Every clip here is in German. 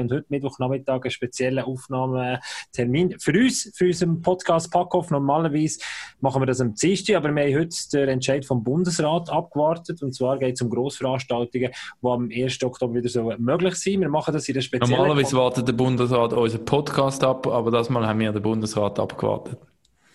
und heute Mittwochnachmittag einen speziellen Aufnahmetermin für uns, für unseren Podcast Packoff. Normalerweise machen wir das am Dienstag, aber wir haben heute den Entscheid vom Bundesrat abgewartet und zwar geht es um Grossveranstaltungen, die am 1. Oktober wieder so möglich sind. Wir machen das in der speziellen... Normalerweise wartet der Bundesrat unseren Podcast ab, aber das Mal haben wir den Bundesrat abgewartet.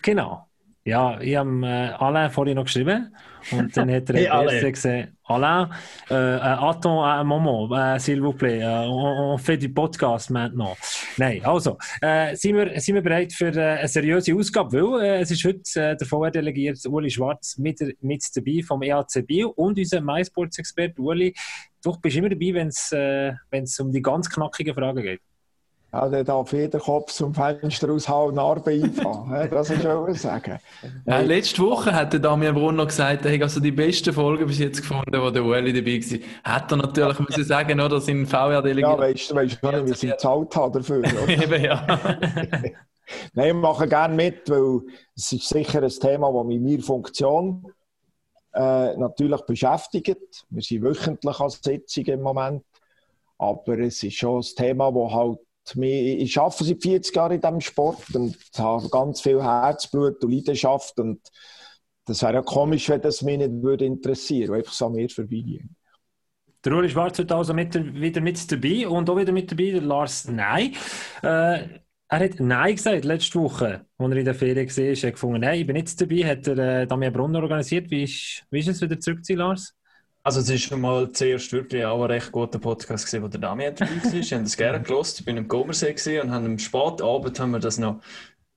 Genau. Ja, ich habe äh, Alain vorhin noch geschrieben und dann hat er hey, Alain. gesehen, Alain, äh, äh, attends un moment, äh, s'il vous plaît, äh, on, on, fait du podcast maintenant. Nein, also, äh, sind, wir, sind wir bereit für äh, eine seriöse Ausgabe, weil äh, es ist heute äh, der VR-Delegiert Uli Schwarz mit, mit dabei vom EAC Bio und unser MySports-Experte Uli. Du bist immer dabei, wenn es äh, um die ganz knackigen Fragen geht. Ja, der darf jeder Kopf zum Fenster aushauen und Narbe einfahren. das ist schon sagen. Äh, letzte Woche hat der Damian Brunner gesagt, er hat also die beste Folge bis jetzt gefunden, wo der Ueli dabei war. Hat er natürlich müssen sagen, oder? Sein VR-Delegiert. Ja, weißt du, weißt du nicht, wie sie gezahlt haben dafür. Eben, ja. Nein, wir machen gerne mit, weil es ist sicher ein Thema, das mit meiner Funktion äh, natürlich beschäftigt. Wir sind wöchentlich an Sitzungen im Moment. Aber es ist schon ein Thema, das halt ich arbeite seit 40 Jahren in diesem Sport und habe ganz viel Herzblut und Leidenschaft. Und das wäre ja komisch, wenn das mich nicht würde interessieren würde, einfach so an mir vorbeigehen. Der Uli Schwarz wird also mit, wieder mit dabei und auch wieder mit dabei der Lars Nein. Äh, er hat Nein gesagt letzte Woche, als er in der Ferien war. Er hat gefunden, nein, ich bin nicht dabei. Hat er äh, Damian Brunner organisiert. Wie ist, wie ist es wieder zurück zu Lars? Also es ist schon mal zuerst wirklich auch ein recht guter Podcast gewesen, wo der Damian dabei war. Ich habe das gerne gelost. Ich bin im Gomersee und haben am Spatabend haben wir das noch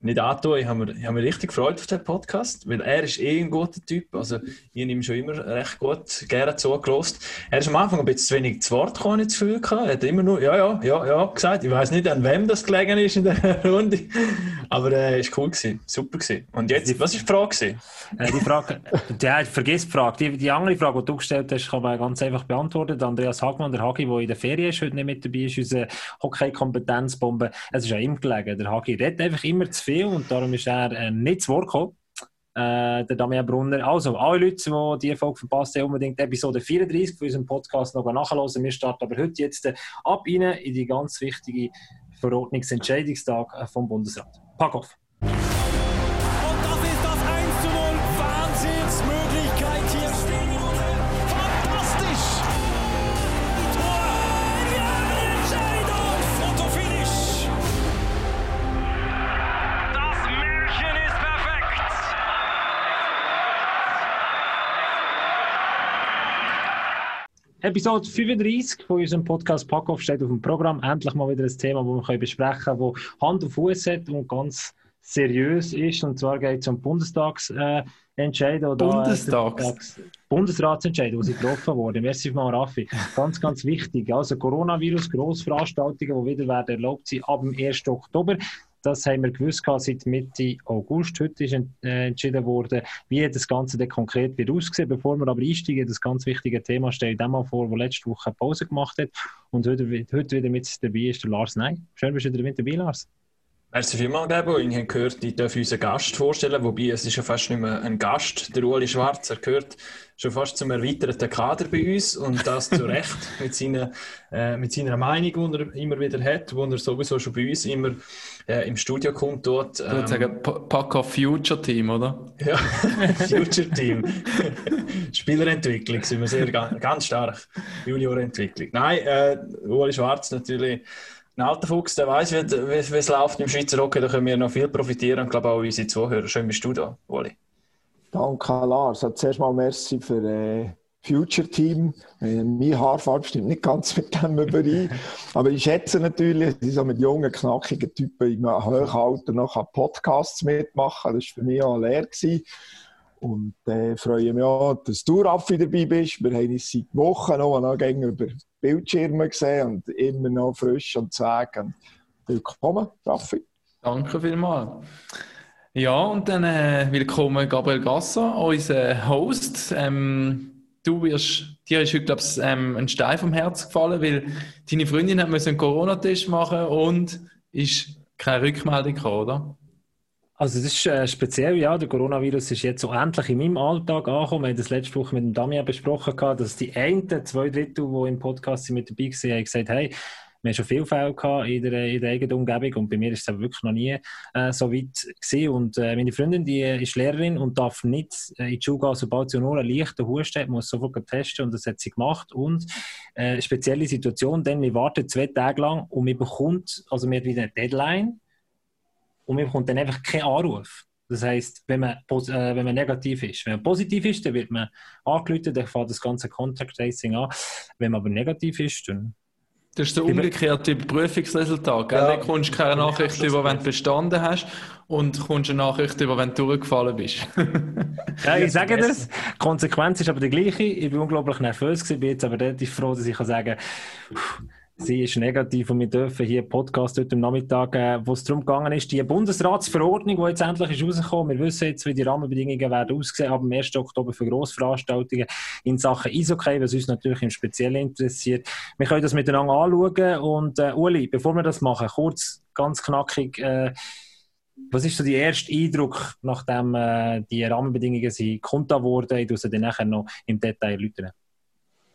nicht antun. Ich habe mich, ich mich richtig gefreut auf den Podcast, weil er ist eh ein guter Typ. Also ich habe ihm schon immer recht gut gerne zugelost. Er ist am Anfang ein bisschen zu wenig zu Wort gekommen, das Gefühl gehabt. Er hat immer nur ja, ja, ja, ja gesagt. Ich weiß nicht, an wem das gelegen ist in der Runde. Aber er äh, ist cool gewesen. Super gewesen. Und jetzt, was war die Frage? Gewesen? Äh, die Frage, der vergiss die Frage. Die, die andere Frage, die du gestellt hast, kann man ganz einfach beantworten. Der Andreas Hagmann, der Hagi, der in der Ferien ist, heute nicht mit dabei ist, unsere Hockey-Kompetenzbombe. Es ist ja ihm gelegen. Der Hagi redet einfach immer zu viel und darum ist er äh, nicht zu Wort gekommen. Äh, der Damian Brunner. Also, alle Leute, die diese Folge verpasst haben, unbedingt Episode 34 von unserem Podcast noch nachhören. Wir starten aber heute jetzt äh, ab in die ganz wichtige Verordnungsentscheidungstag äh, vom Bundesrat. Pack auf! Episode 35 von unserem Podcast Packoff steht auf dem Programm. Endlich mal wieder ein Thema, das wir besprechen können, das Hand und Fuß hat und ganz seriös ist. Und zwar geht es um Bundestagsentscheide. Äh, Bundestags? Äh, Bundesratsentscheide, die getroffen wurden. Merci mal, Raffi. Ganz, ganz wichtig. Also Coronavirus, Grossveranstaltungen, die wieder werden erlaubt sind ab dem 1. Oktober. Das haben wir gewusst seit Mitte August. Heute ist äh, entschieden worden, wie das Ganze dann konkret wird aussehen. Bevor wir aber einsteigen, das ganz wichtige Thema stelle ich dem mal vor, der letzte Woche Pause gemacht hat und heute, heute wieder mit dabei ist der Lars Nein. Schön, bist du wieder mit dabei, Lars. Merci vielmals, Gabo. Ich habe gehört, ich darf unseren Gast vorstellen, wobei es ist ja fast nicht mehr ein Gast, der Uli Schwarz. Er gehört schon fast zum erweiterten Kader bei uns und das zu Recht mit seiner, äh, mit seiner Meinung, die er immer wieder hat, wo er sowieso schon bei uns immer äh, im Studio kommt dort. Ähm, du würdest sagen, Pack of Future Team, oder? Ja, Future Team. Spielerentwicklung sind wir sehr ganz stark. Juniorentwicklung. Nein, äh, Uli Schwarz natürlich ein alter Fuchs, der weiß, wie, wie, wie, es läuft im Schweizer Hockey, da können wir noch viel profitieren und glaube auch unsere Zuhörer. Schön bist du da, Oli. Danke, Lars. Also zuerst mal merci für äh, Future Team. Äh, meine Haarfarbe stimmt nicht ganz mit dem überein. Aber ich schätze natürlich, dass ich so mit jungen, knackigen Typen im hohen Alter noch Podcasts mitmachen Das war für mich auch Lehre. Gewesen. Und äh, freue mich auch, dass du, Raffi, dabei bist. Wir haben uns seit Wochen noch, noch über Bildschirme gesehen und immer noch frisch und zweig. Willkommen, Raffi. Danke vielmals. Ja, und dann äh, willkommen Gabriel Gasser, unser Host. Ähm, du wirst, dir ist heute, glaube ich, ähm, ein Stein vom Herz gefallen, weil deine Freundin hat einen Corona-Test machen und ist keine Rückmeldung gekommen, oder? Also das ist äh, speziell, ja, der Coronavirus ist jetzt so endlich in meinem Alltag angekommen. Wir haben das letzte Woche mit dem Damian besprochen, dass die einen, zwei Drittel, die im Podcast mit dabei waren, haben gesagt, hey, Wir haben schon viele Fälle gehabt in der, in der eigenen Umgebung und bei mir ist es wirklich noch nie äh, so weit gewesen. Und äh, meine Freundin, die ist Lehrerin und darf nicht äh, in die Schule gehen, sobald sie nur einen leichten Husten hat, muss sofort testen und das hat sie gemacht. Und äh, spezielle Situation, denn wir warten zwei Tage lang und wir bekommt, also wir haben wieder eine Deadline und wir bekommt dann einfach keinen Anruf. Das heisst, wenn man, äh, wenn man negativ ist. Wenn man positiv ist, dann wird man angerufen, dann fängt das ganze Contact Tracing an. Wenn man aber negativ ist, dann das ist der umgekehrte Prüfungsresultat. Gell? Ja. Da kommst du keine Nachricht über, wenn du bestanden hast und kommst eine Nachricht über, wenn du durchgefallen bist. ja, ich sage das. Die Konsequenz ist aber die gleiche. Ich war unglaublich nervös, gewesen, bin jetzt aber relativ froh, dass ich kann sagen kann, sie ist negativ und wir dürfen hier Podcast heute am Nachmittag, äh, wo es darum gegangen ist, die Bundesratsverordnung, die jetzt endlich ist rausgekommen. Wir wissen jetzt, wie die Rahmenbedingungen werden aussehen ab dem 1. Oktober für Grossveranstaltungen in Sachen Eishockey, was uns natürlich im Speziellen interessiert. Wir können das miteinander anschauen und äh, Uli, bevor wir das machen, kurz, ganz knackig, äh, was ist so der erste Eindruck, nachdem äh, die Rahmenbedingungen sind kundgetan wurden? Ich sie dann nachher noch im Detail erläutern.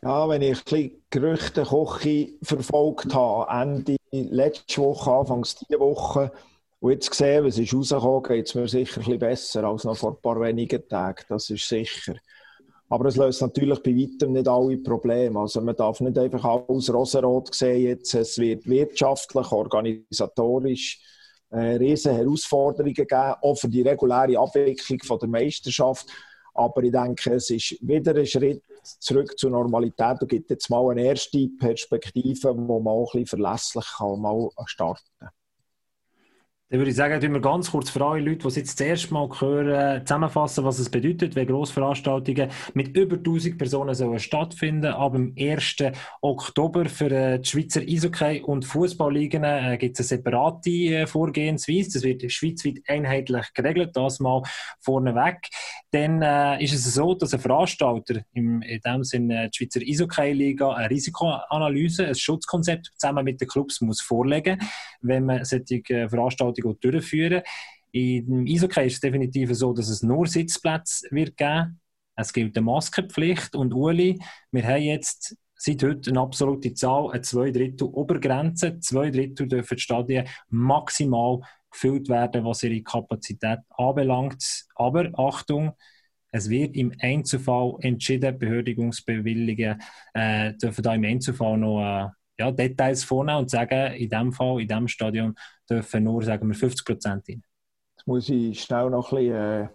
Ja, wenn ich ein bisschen Gerüchte Koche verfolgt habe, Ende letzte Woche, Anfangs diese Woche, und jetzt gesehen, was ist rausgekommen, geht es mir sicher ein bisschen besser als noch vor ein paar wenigen Tagen, das ist sicher. Aber es löst natürlich bei weitem nicht alle Probleme. Also man darf nicht einfach alles rosenrot sehen jetzt. Es wird wirtschaftlich, organisatorisch äh, riesen Herausforderungen geben, auch für die reguläre Abwicklung von der Meisterschaft. Aber ich denke, es ist wieder ein Schritt zurück zur Normalität und gibt jetzt mal eine erste Perspektive, wo man auch ein bisschen verlässlich kann, mal starten kann. Dann würde ich sagen, wir ganz kurz für alle Leute, die es jetzt das erste Mal hören, zusammenfassen, was es bedeutet, wenn Grossveranstaltungen mit über 1000 Personen sollen stattfinden Ab dem 1. Oktober für äh, die Schweizer Eishockey- und Fußballligen äh, gibt es eine separate äh, Vorgehensweise. Das wird schweizweit einheitlich geregelt, das mal vorneweg. Dann äh, ist es so, dass ein Veranstalter, im, in dem Sinne die Schweizer Eishockey-Liga, eine Risikoanalyse, ein Schutzkonzept zusammen mit den Clubs muss vorlegen, wenn man solche Veranstaltungen Veranstaltung durchführen Im Eishockey ist es definitiv so, dass es nur Sitzplätze wird geben. Es gilt eine Maskenpflicht und Uli, wir haben jetzt seit heute eine absolute Zahl, eine zwei Drittel Obergrenze. Zwei Drittel dürfen die Stadien maximal gefüllt werden, was ihre Kapazität anbelangt. Aber Achtung, es wird im Einzelfall entschieden, Behördigungsbewilligungen äh, dürfen da im Einzelfall noch äh, ja, Details vornehmen und sagen, in dem Fall, in diesem Stadion dürfen nur, sagen wir, 50 Prozent rein. Jetzt muss ich schnell noch ein bisschen äh,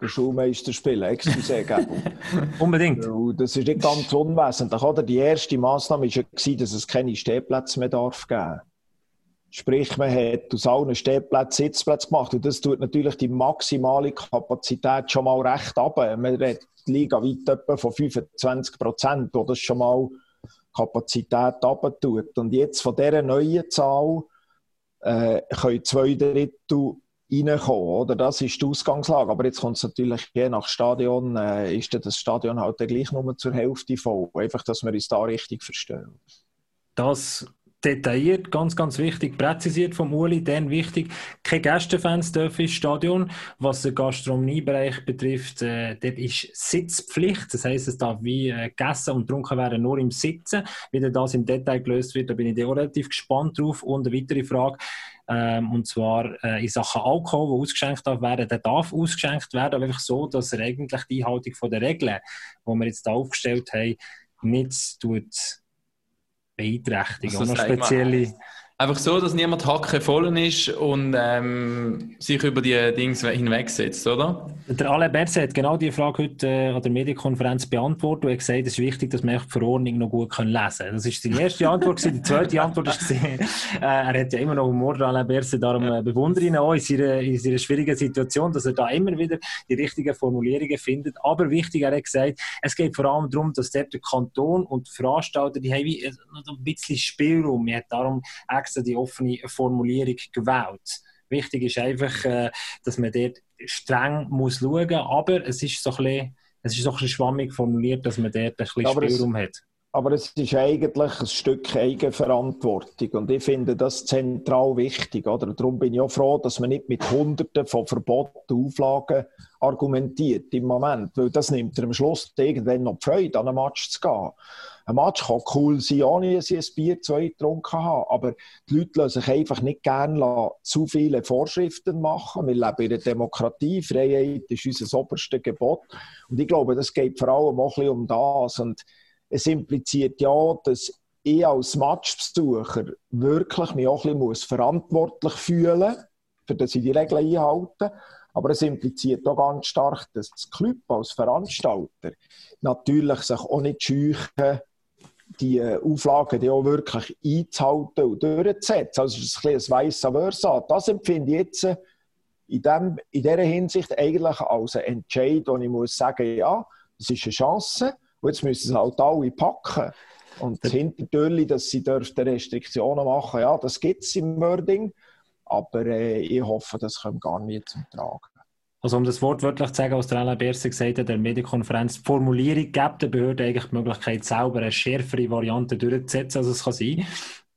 den Schulmeister spielen, excuse. Unbedingt. das ist nicht ganz unwesentlich. Oder? Die erste Massnahme war ja, dass es keine Stehplätze mehr darf geben Sprich, man hat aus allen Stehplätzen Sitzplätze gemacht. Und das tut natürlich die maximale Kapazität schon mal recht ab. Man redet die Liga weit etwa von 25 Prozent, wo das schon mal Kapazität abtut. Und jetzt von dieser neuen Zahl äh, können zwei Drittel reinkommen. Oder? Das ist die Ausgangslage. Aber jetzt kommt es natürlich je nach Stadion, äh, ist das Stadion halt gleich nur zur Hälfte voll. Einfach, dass wir uns da richtig verstehen. Das detailliert, ganz, ganz wichtig, präzisiert vom Uli, dann wichtig, keine Gästefans dürfen ins Stadion. Was den Gastronomiebereich betrifft, äh, dort ist Sitzpflicht. Das heisst, es darf wie äh, gegessen und getrunken werden nur im Sitzen. Wie das im Detail gelöst wird, da bin ich auch relativ gespannt drauf. Und eine weitere Frage, ähm, und zwar äh, in Sachen Alkohol, der ausgeschenkt darf werden, der darf ausgeschenkt werden, aber einfach so, dass er eigentlich die Einhaltung der Regeln, die wir jetzt da aufgestellt haben, nicht tut beeinträchtigen. Also, noch spezielle. Einfach so, dass niemand Hacke voll ist und ähm, sich über die Dinge hinwegsetzt, oder? Der Alain Berset hat genau diese Frage heute äh, an der Medienkonferenz beantwortet und hat gesagt, es ist wichtig, dass man die Verordnung noch gut lesen kann. Das war seine erste Antwort. die zweite Antwort war, äh, er hat ja immer noch Humor, der Alain Berset, darum äh, bewundere ich ihn auch in seiner, in seiner schwierigen Situation, dass er da immer wieder die richtigen Formulierungen findet. Aber wichtig, er hat gesagt, es geht vor allem darum, dass der Kanton und die Veranstalter, die haben äh, noch ein bisschen Spielraum. Er hat darum extra extra die offene Formulierung gewählt. Wichtig ist einfach, äh, dass man dort streng muss schauen muss, aber es ist so ein bisschen, es ist so ein schwammig formuliert, dass man dort ein bisschen aber Spielraum es, hat. Aber es ist eigentlich ein Stück Eigenverantwortung und ich finde das zentral wichtig. Oder? darum bin ich auch froh, dass man nicht mit Hunderten von Verboten, Auflagen argumentiert im Moment, weil das nimmt am Schluss irgendwann noch die Freude, an einem Match zu gehen. Ein Match kann cool sein, ohne dass ich ein Bier zwei getrunken habe, aber die Leute lassen sich einfach nicht gerne zu viele Vorschriften machen. Wir leben in einer Demokratie, Freiheit ist unser oberstes Gebot und ich glaube, das geht vor allem auch ein bisschen um das und es impliziert ja, dass ich als Matchbesucher wirklich mich auch ein bisschen verantwortlich fühlen muss, für dass ich die Regeln einhalte. Aber es impliziert auch ganz stark, dass das Club als Veranstalter natürlich sich auch nicht scheuchen, die äh, Auflagen die auch wirklich einzuhalten und durchzusetzen. Also es ist ein bisschen ein weißer Versa. Das empfinde ich jetzt in, dem, in dieser Hinsicht eigentlich als einen Entscheid, wo ich muss sagen, ja, das ist eine Chance und jetzt müssen sie halt alle packen. Und das Hintertürli, dass sie Restriktionen machen, ja, das gibt es im Wording. Aber äh, ich hoffe, das kommt gar nicht zum Tragen. Also um das Wort wirklich zu sagen, was der Alain Berset gesagt hat, der Medienkonferenz, die Formulierung gibt der Behörde eigentlich die Möglichkeit, selber eine schärfere Variante durchzusetzen, als es kann sein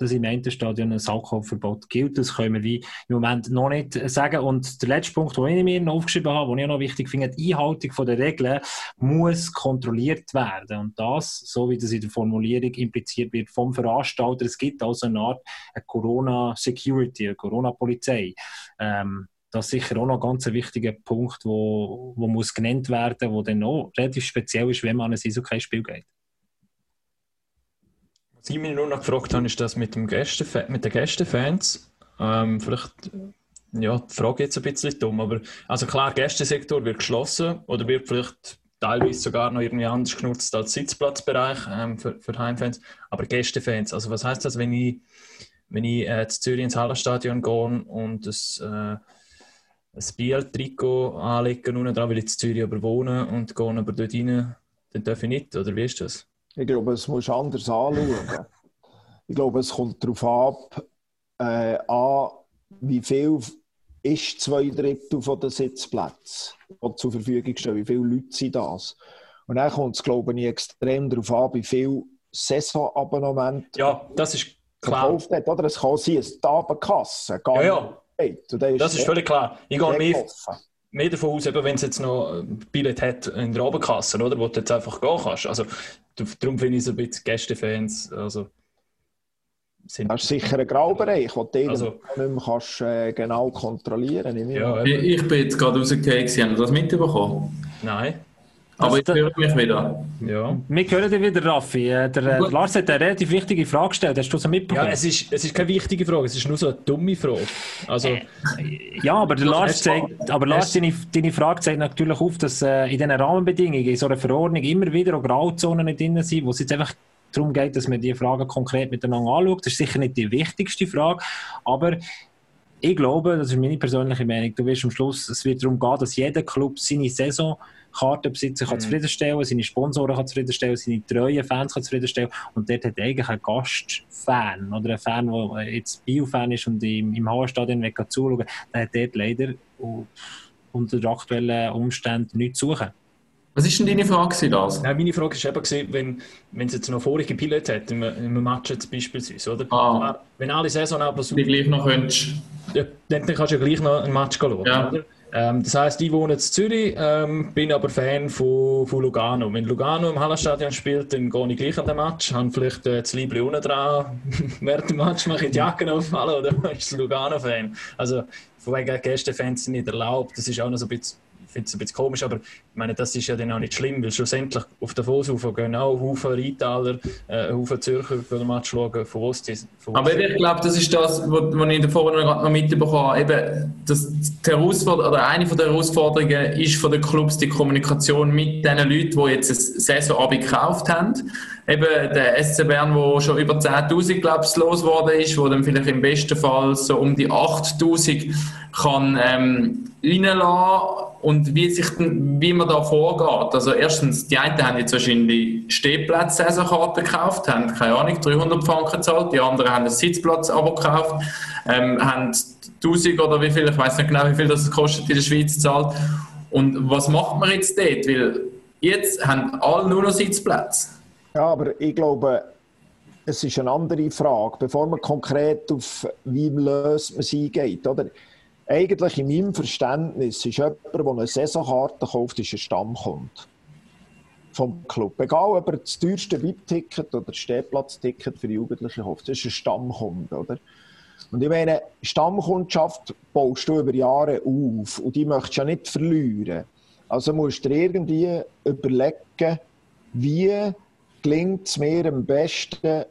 dass im Enterstadion ein Alkoholverbot gilt. Das können wir wie im Moment noch nicht sagen. Und der letzte Punkt, den ich mir noch aufgeschrieben habe, den ich auch noch wichtig finde, die Einhaltung der Regeln muss kontrolliert werden. Und das, so wie das in der Formulierung impliziert wird vom Veranstalter, es gibt also eine Art Corona-Security, eine Corona-Polizei. Ähm, das ist sicher auch noch ein ganz wichtiger Punkt, wo, wo muss genannt werden, wo dann auch relativ speziell ist, wenn man an ein Eishockey-Spiel geht. Was ich mich nur noch gefragt habe, ist das mit, dem Gäste, mit den Gästefans. Ähm, vielleicht, ja, die Frage jetzt ein bisschen dumm, aber also klar, Gästesektor wird geschlossen oder wird vielleicht teilweise sogar noch irgendwie anders genutzt als Sitzplatzbereich ähm, für, für Heimfans. Aber Gästefans, also was heißt das, wenn ich, wenn ich äh, zu Zürich ins Hallenstadion gehe und das, äh, ein Biel-Trikot anlegen unten dran, weil ich in Zürich aber wohne und gehe aber dort rein, dann darf ich nicht, oder wie ist das? Ich glaube, es muss anders anschauen. ich glaube, es kommt darauf ab, äh, an, wie viel ist zwei Drittel von den Sitzplätzen, die zur Verfügung stehen, wie viele Leute sind das. Und dann kommt es, glaube ich, extrem darauf an, wie viel Saisonabonnement ja, das ist klar. Hat, oder? Es kann sein, eine Tabenkasse. Ja, ja. Das ist völlig klar. Ich gehe mehr, mehr davon aus, wenn es jetzt noch ein Billett hat in der Abendkasse, oder, wo du jetzt einfach gehen kannst. Also, darum finde ich so ein bisschen Gästefans. Also, sind das ist sicher ein Graubereich, den du also, nicht mehr kannst, äh, genau kontrollieren kannst. Ja, ich, ich bin jetzt gerade rausgekommen, haben das mitbekommen? Nein. Aber jetzt höre ich mich wieder. Ja. Wir hören dich wieder, Raffi. Äh, der, der Lars hat eine relativ wichtige Frage gestellt. Hast du das mitbekommen? Ja, es ist, es ist keine wichtige Frage, es ist nur so eine dumme Frage. Also, äh, ja, aber, der Lars, zeigt, aber Lars deine, deine Frage zeigt natürlich auf, dass äh, in diesen Rahmenbedingungen, in so einer Verordnung immer wieder auch Grauzonen drin sind, wo es jetzt einfach darum geht, dass man die Fragen konkret miteinander anschaut. Das ist sicher nicht die wichtigste Frage, aber ich glaube, das ist meine persönliche Meinung, du wirst am Schluss, es wird darum gehen, dass jeder Club seine Saison Kartenbesitzer kann mhm. zufriedenstellen, seine Sponsoren kann zufriedenstellen, seine treuen Fans kann zufriedenstellen und dort hat eigentlich ein Gastfan oder ein Fan, der jetzt Bio-Fan ist und im, im Hauerstadion zuschauen der hat dort leider unter den aktuellen Umständen nichts zu suchen. Was ist denn deine Frage, das? Ja, meine Frage war eben, wenn, wenn es jetzt noch vorige Pilot hat, in einem Match jetzt beispielsweise, oder? Ah. Wenn alle Saison aber so... Die gleich noch könntest. Ja, dann kannst du ja gleich noch ein Match schauen, ja. oder? Ähm, das heisst, ich wohne in Zürich, ähm, bin aber Fan von, von Lugano. Wenn Lugano im Hallenstadion spielt, dann gehe ich gleich an den Match, habe vielleicht äh, das Liebling unten dran, während dem Match mache ich die Jacken auf, oder ist Lugano-Fan. Also, von wegen Gästefans sind nicht erlaubt, das ist auch noch so ein bisschen finde es ein bisschen komisch, aber ich meine, das ist ja dann auch nicht schlimm, weil schlussendlich auf der Vosufer gehen auch Haufen Rheintaler, äh, Haufen Zürcher für den Match schauen, von Ost. Von aber ich glaube, das ist das, was ich davor noch mitbekommen habe, eben, dass die Herausforderung, oder eine der Herausforderungen ist von den Clubs die Kommunikation mit den Leuten, die jetzt ein Saisonabend gekauft haben. Eben der SC Bern, wo schon über 10'000, glaube ich, losgeworden ist, wo dann vielleicht im besten Fall so um die 8'000 kann ähm, reinlassen und wie, sich wie man da vorgeht. Also erstens, die einen haben jetzt wahrscheinlich Stehplatz-Saisonkarten gekauft, haben, keine Ahnung, 300 Franken gezahlt, die anderen haben einen Sitzplatz-Abo gekauft, ähm, haben 1000 oder wie viel, ich weiß nicht genau, wie viel das kostet in der Schweiz zahlt. Und was macht man jetzt dort? Weil jetzt haben alle nur noch Sitzplätze. Ja, aber ich glaube, es ist eine andere Frage, bevor man konkret auf wie löst man sie eingeht. Oder? Eigentlich in meinem Verständnis ist jemand, der eine Saisonkarte kauft, ist ein Stammkunde vom Club. Egal, ob er das teuerste VIP-Ticket oder das Stehplatzticket für Jugendliche kauft, das ist ein Stammkunde. Oder? Und ich meine, Stammkundschaft baust du über Jahre auf und die möchtest du ja nicht verlieren. Also musst du dir irgendwie überlegen, wie gelingt es mir am besten,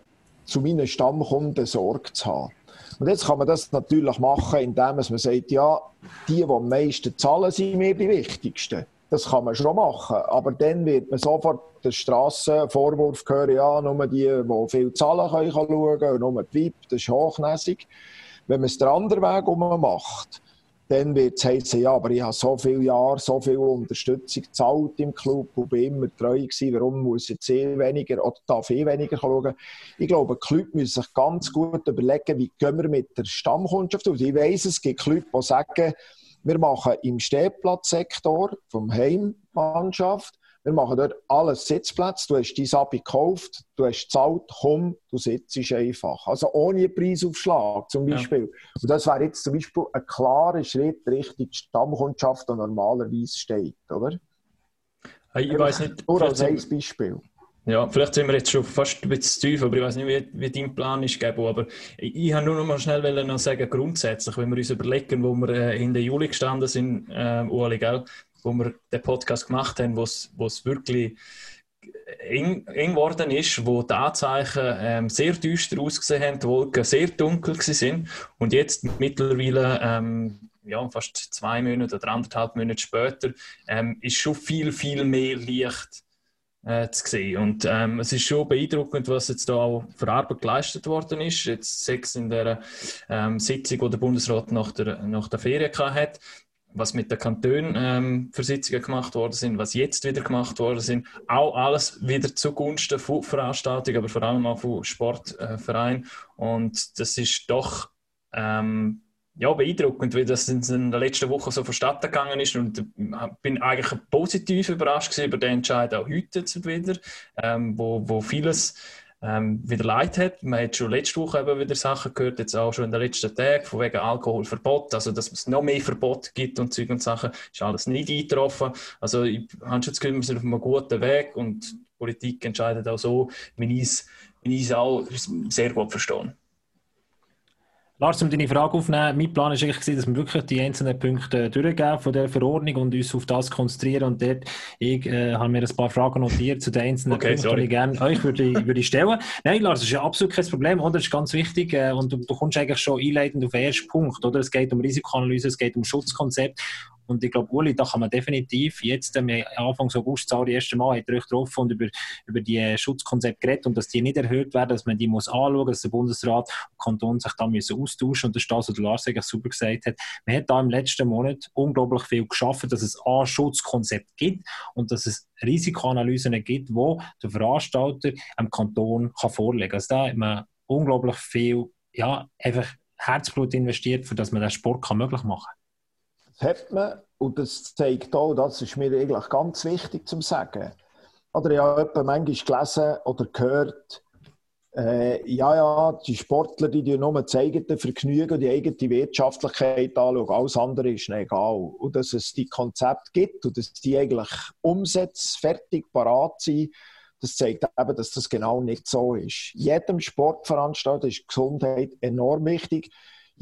zu meinen Stammkunden Sorge zu haben. Und jetzt kann man das natürlich machen, indem man sagt, ja, die, die am meisten zahlen, sind mir die wichtigsten. Das kann man schon machen, aber dann wird man sofort den Strassenvorwurf hören, ja, nur die, die viel zahlen können, kann schauen, nur die VIP, das ist hochnäsig. Wenn man es den anderen Weg macht, dann wird es heißen, ja, aber ich habe so viele Jahre, so viel Unterstützung gezahlt im Club und bin immer treu gewesen, warum muss ich jetzt eh weniger oder darf ich weniger schauen? Ich glaube, die Leute müssen sich ganz gut überlegen, wie gehen wir mit der Stammkundschaft aus. Ich weiss, es gibt Leute, die sagen, wir machen im Stehplatzsektor vom Heimmannschaft wir machen dort alles Sitzplätze. Du hast dein Abi gekauft, du hast gezahlt, komm, du sitzt einfach. Also ohne Preisaufschlag zum Beispiel. Ja. Und das wäre jetzt zum Beispiel ein klarer Schritt Richtung Stammkundschaft, die normalerweise steht, oder? Hey, ich weiß nicht. Nur als ein Beispiel. Ja, vielleicht sind wir jetzt schon fast ein bisschen tief, aber ich weiß nicht, wie, wie dein Plan ist, Gabo. Aber ich, ich habe nur noch mal schnell noch sagen, grundsätzlich, wenn wir uns überlegen, wo wir äh, in der Juli gestanden sind, äh, Ueli, gell? Wo wir den Podcast gemacht haben, wo es wirklich eng, eng geworden ist, wo die Anzeichen ähm, sehr düster ausgesehen haben, die Wolken sehr dunkel sind und jetzt mittlerweile ähm, ja, fast zwei Monate oder anderthalb Monate später ähm, ist schon viel, viel mehr Licht äh, zu sehen. Und ähm, es ist schon beeindruckend, was jetzt da auch für Arbeit geleistet worden ist. Jetzt sechs in der ähm, Sitzung, die der Bundesrat nach der, nach der Ferien hatte was mit den Kantonen ähm, für gemacht worden sind, was jetzt wieder gemacht worden sind, auch alles wieder zugunsten von Veranstaltungen, aber vor allem auch von Sportvereinen. Äh, und das ist doch ähm, ja, beeindruckend, wie das in der letzten Woche so vonstatten gegangen ist. Und ich bin eigentlich positiv überrascht über den Entscheid auch heute wieder, ähm, wo, wo vieles ähm, wieder leid hat. Man hat schon letzte Woche eben wieder Sachen gehört, jetzt auch schon in den letzten Tagen, von wegen Alkoholverbot, also dass es noch mehr Verbot gibt und Zeug und Sachen, ist alles nicht eingetroffen. Also ich habe schon das Gefühl, wir sind auf einem guten Weg und die Politik entscheidet auch so, wie ich es auch sehr gut verstehen. Lars, um deine Frage aufzunehmen, mein Plan war eigentlich, dass wir wirklich die einzelnen Punkte durchgeben von der Verordnung und uns auf das konzentrieren. Und dort ich, äh, habe mir ein paar Fragen notiert zu den einzelnen okay, Punkten, die ich gerne euch würde, würde stellen Nein, Lars, das ist ja absolut kein Problem, oder? Das ist ganz wichtig äh, und du, du kommst eigentlich schon einleitend auf den ersten Punkt, oder? Es geht um Risikoanalyse, es geht um Schutzkonzept und ich glaube, Uli, da kann man definitiv jetzt, ähm, Anfang August, das erste Mal, hat er euch getroffen und über, über die Schutzkonzepte geredet und dass die nicht erhöht werden, dass man die muss anschauen, dass der Bundesrat und Kanton sich da müssen austauschen und das ist das, was Lars eigentlich super gesagt hat. Man hat da im letzten Monat unglaublich viel geschaffen, dass es ein Schutzkonzept gibt und dass es Risikoanalysen gibt, wo der Veranstalter am Kanton kann vorlegen kann. Also da hat man unglaublich viel, ja, einfach Herzblut investiert, für dass man den Sport kann möglich machen kann hat man, und das zeigt auch, das ist mir eigentlich ganz wichtig zu sagen. Oder ich habe manchmal gelesen oder gehört, äh, ja, ja, die Sportler, die, die nur das eigene Vergnügen, die eigene Wirtschaftlichkeit anschauen, alles andere ist egal. Und dass es die Konzepte gibt und dass die eigentlich umsetzt, fertig, parat sind, das zeigt eben, dass das genau nicht so ist. Jedem Sportveranstalter ist Gesundheit enorm wichtig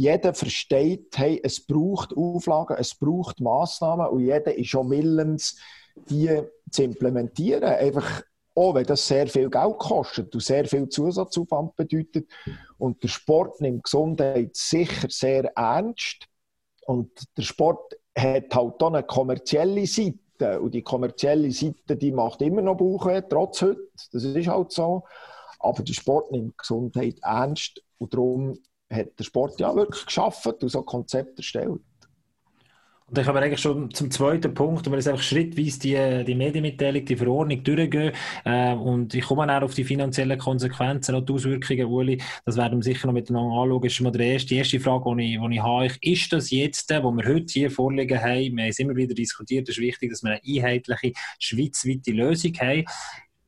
jeder versteht, hey, es braucht Auflagen, es braucht Massnahmen und jeder ist schon willens, die zu implementieren. Einfach auch wenn das sehr viel Geld kostet und sehr viel Zusatzaufwand bedeutet. Und der Sport nimmt Gesundheit sicher sehr ernst. Und der Sport hat halt auch eine kommerzielle Seite. Und die kommerzielle Seite, die macht immer noch Bauchweh, trotz heute. Das ist halt so. Aber der Sport nimmt Gesundheit ernst. Und darum hat der Sport ja wirklich geschaffen und so Konzepte erstellt. Und dann kommen wir eigentlich schon zum zweiten Punkt, wo wir jetzt einfach schrittweise die, die Medienmitteilung, die Verordnung durchgehen. Äh, und ich komme auch auf die finanziellen Konsequenzen und die Auswirkungen, Uli. Das werden wir sicher noch miteinander anschauen. Das ist mal die erste, die erste Frage, die ich, ich habe. Ist das jetzt, wo wir heute hier vorliegen haben, wir haben es immer wieder diskutiert, es ist wichtig, dass wir eine einheitliche schweizweite Lösung haben.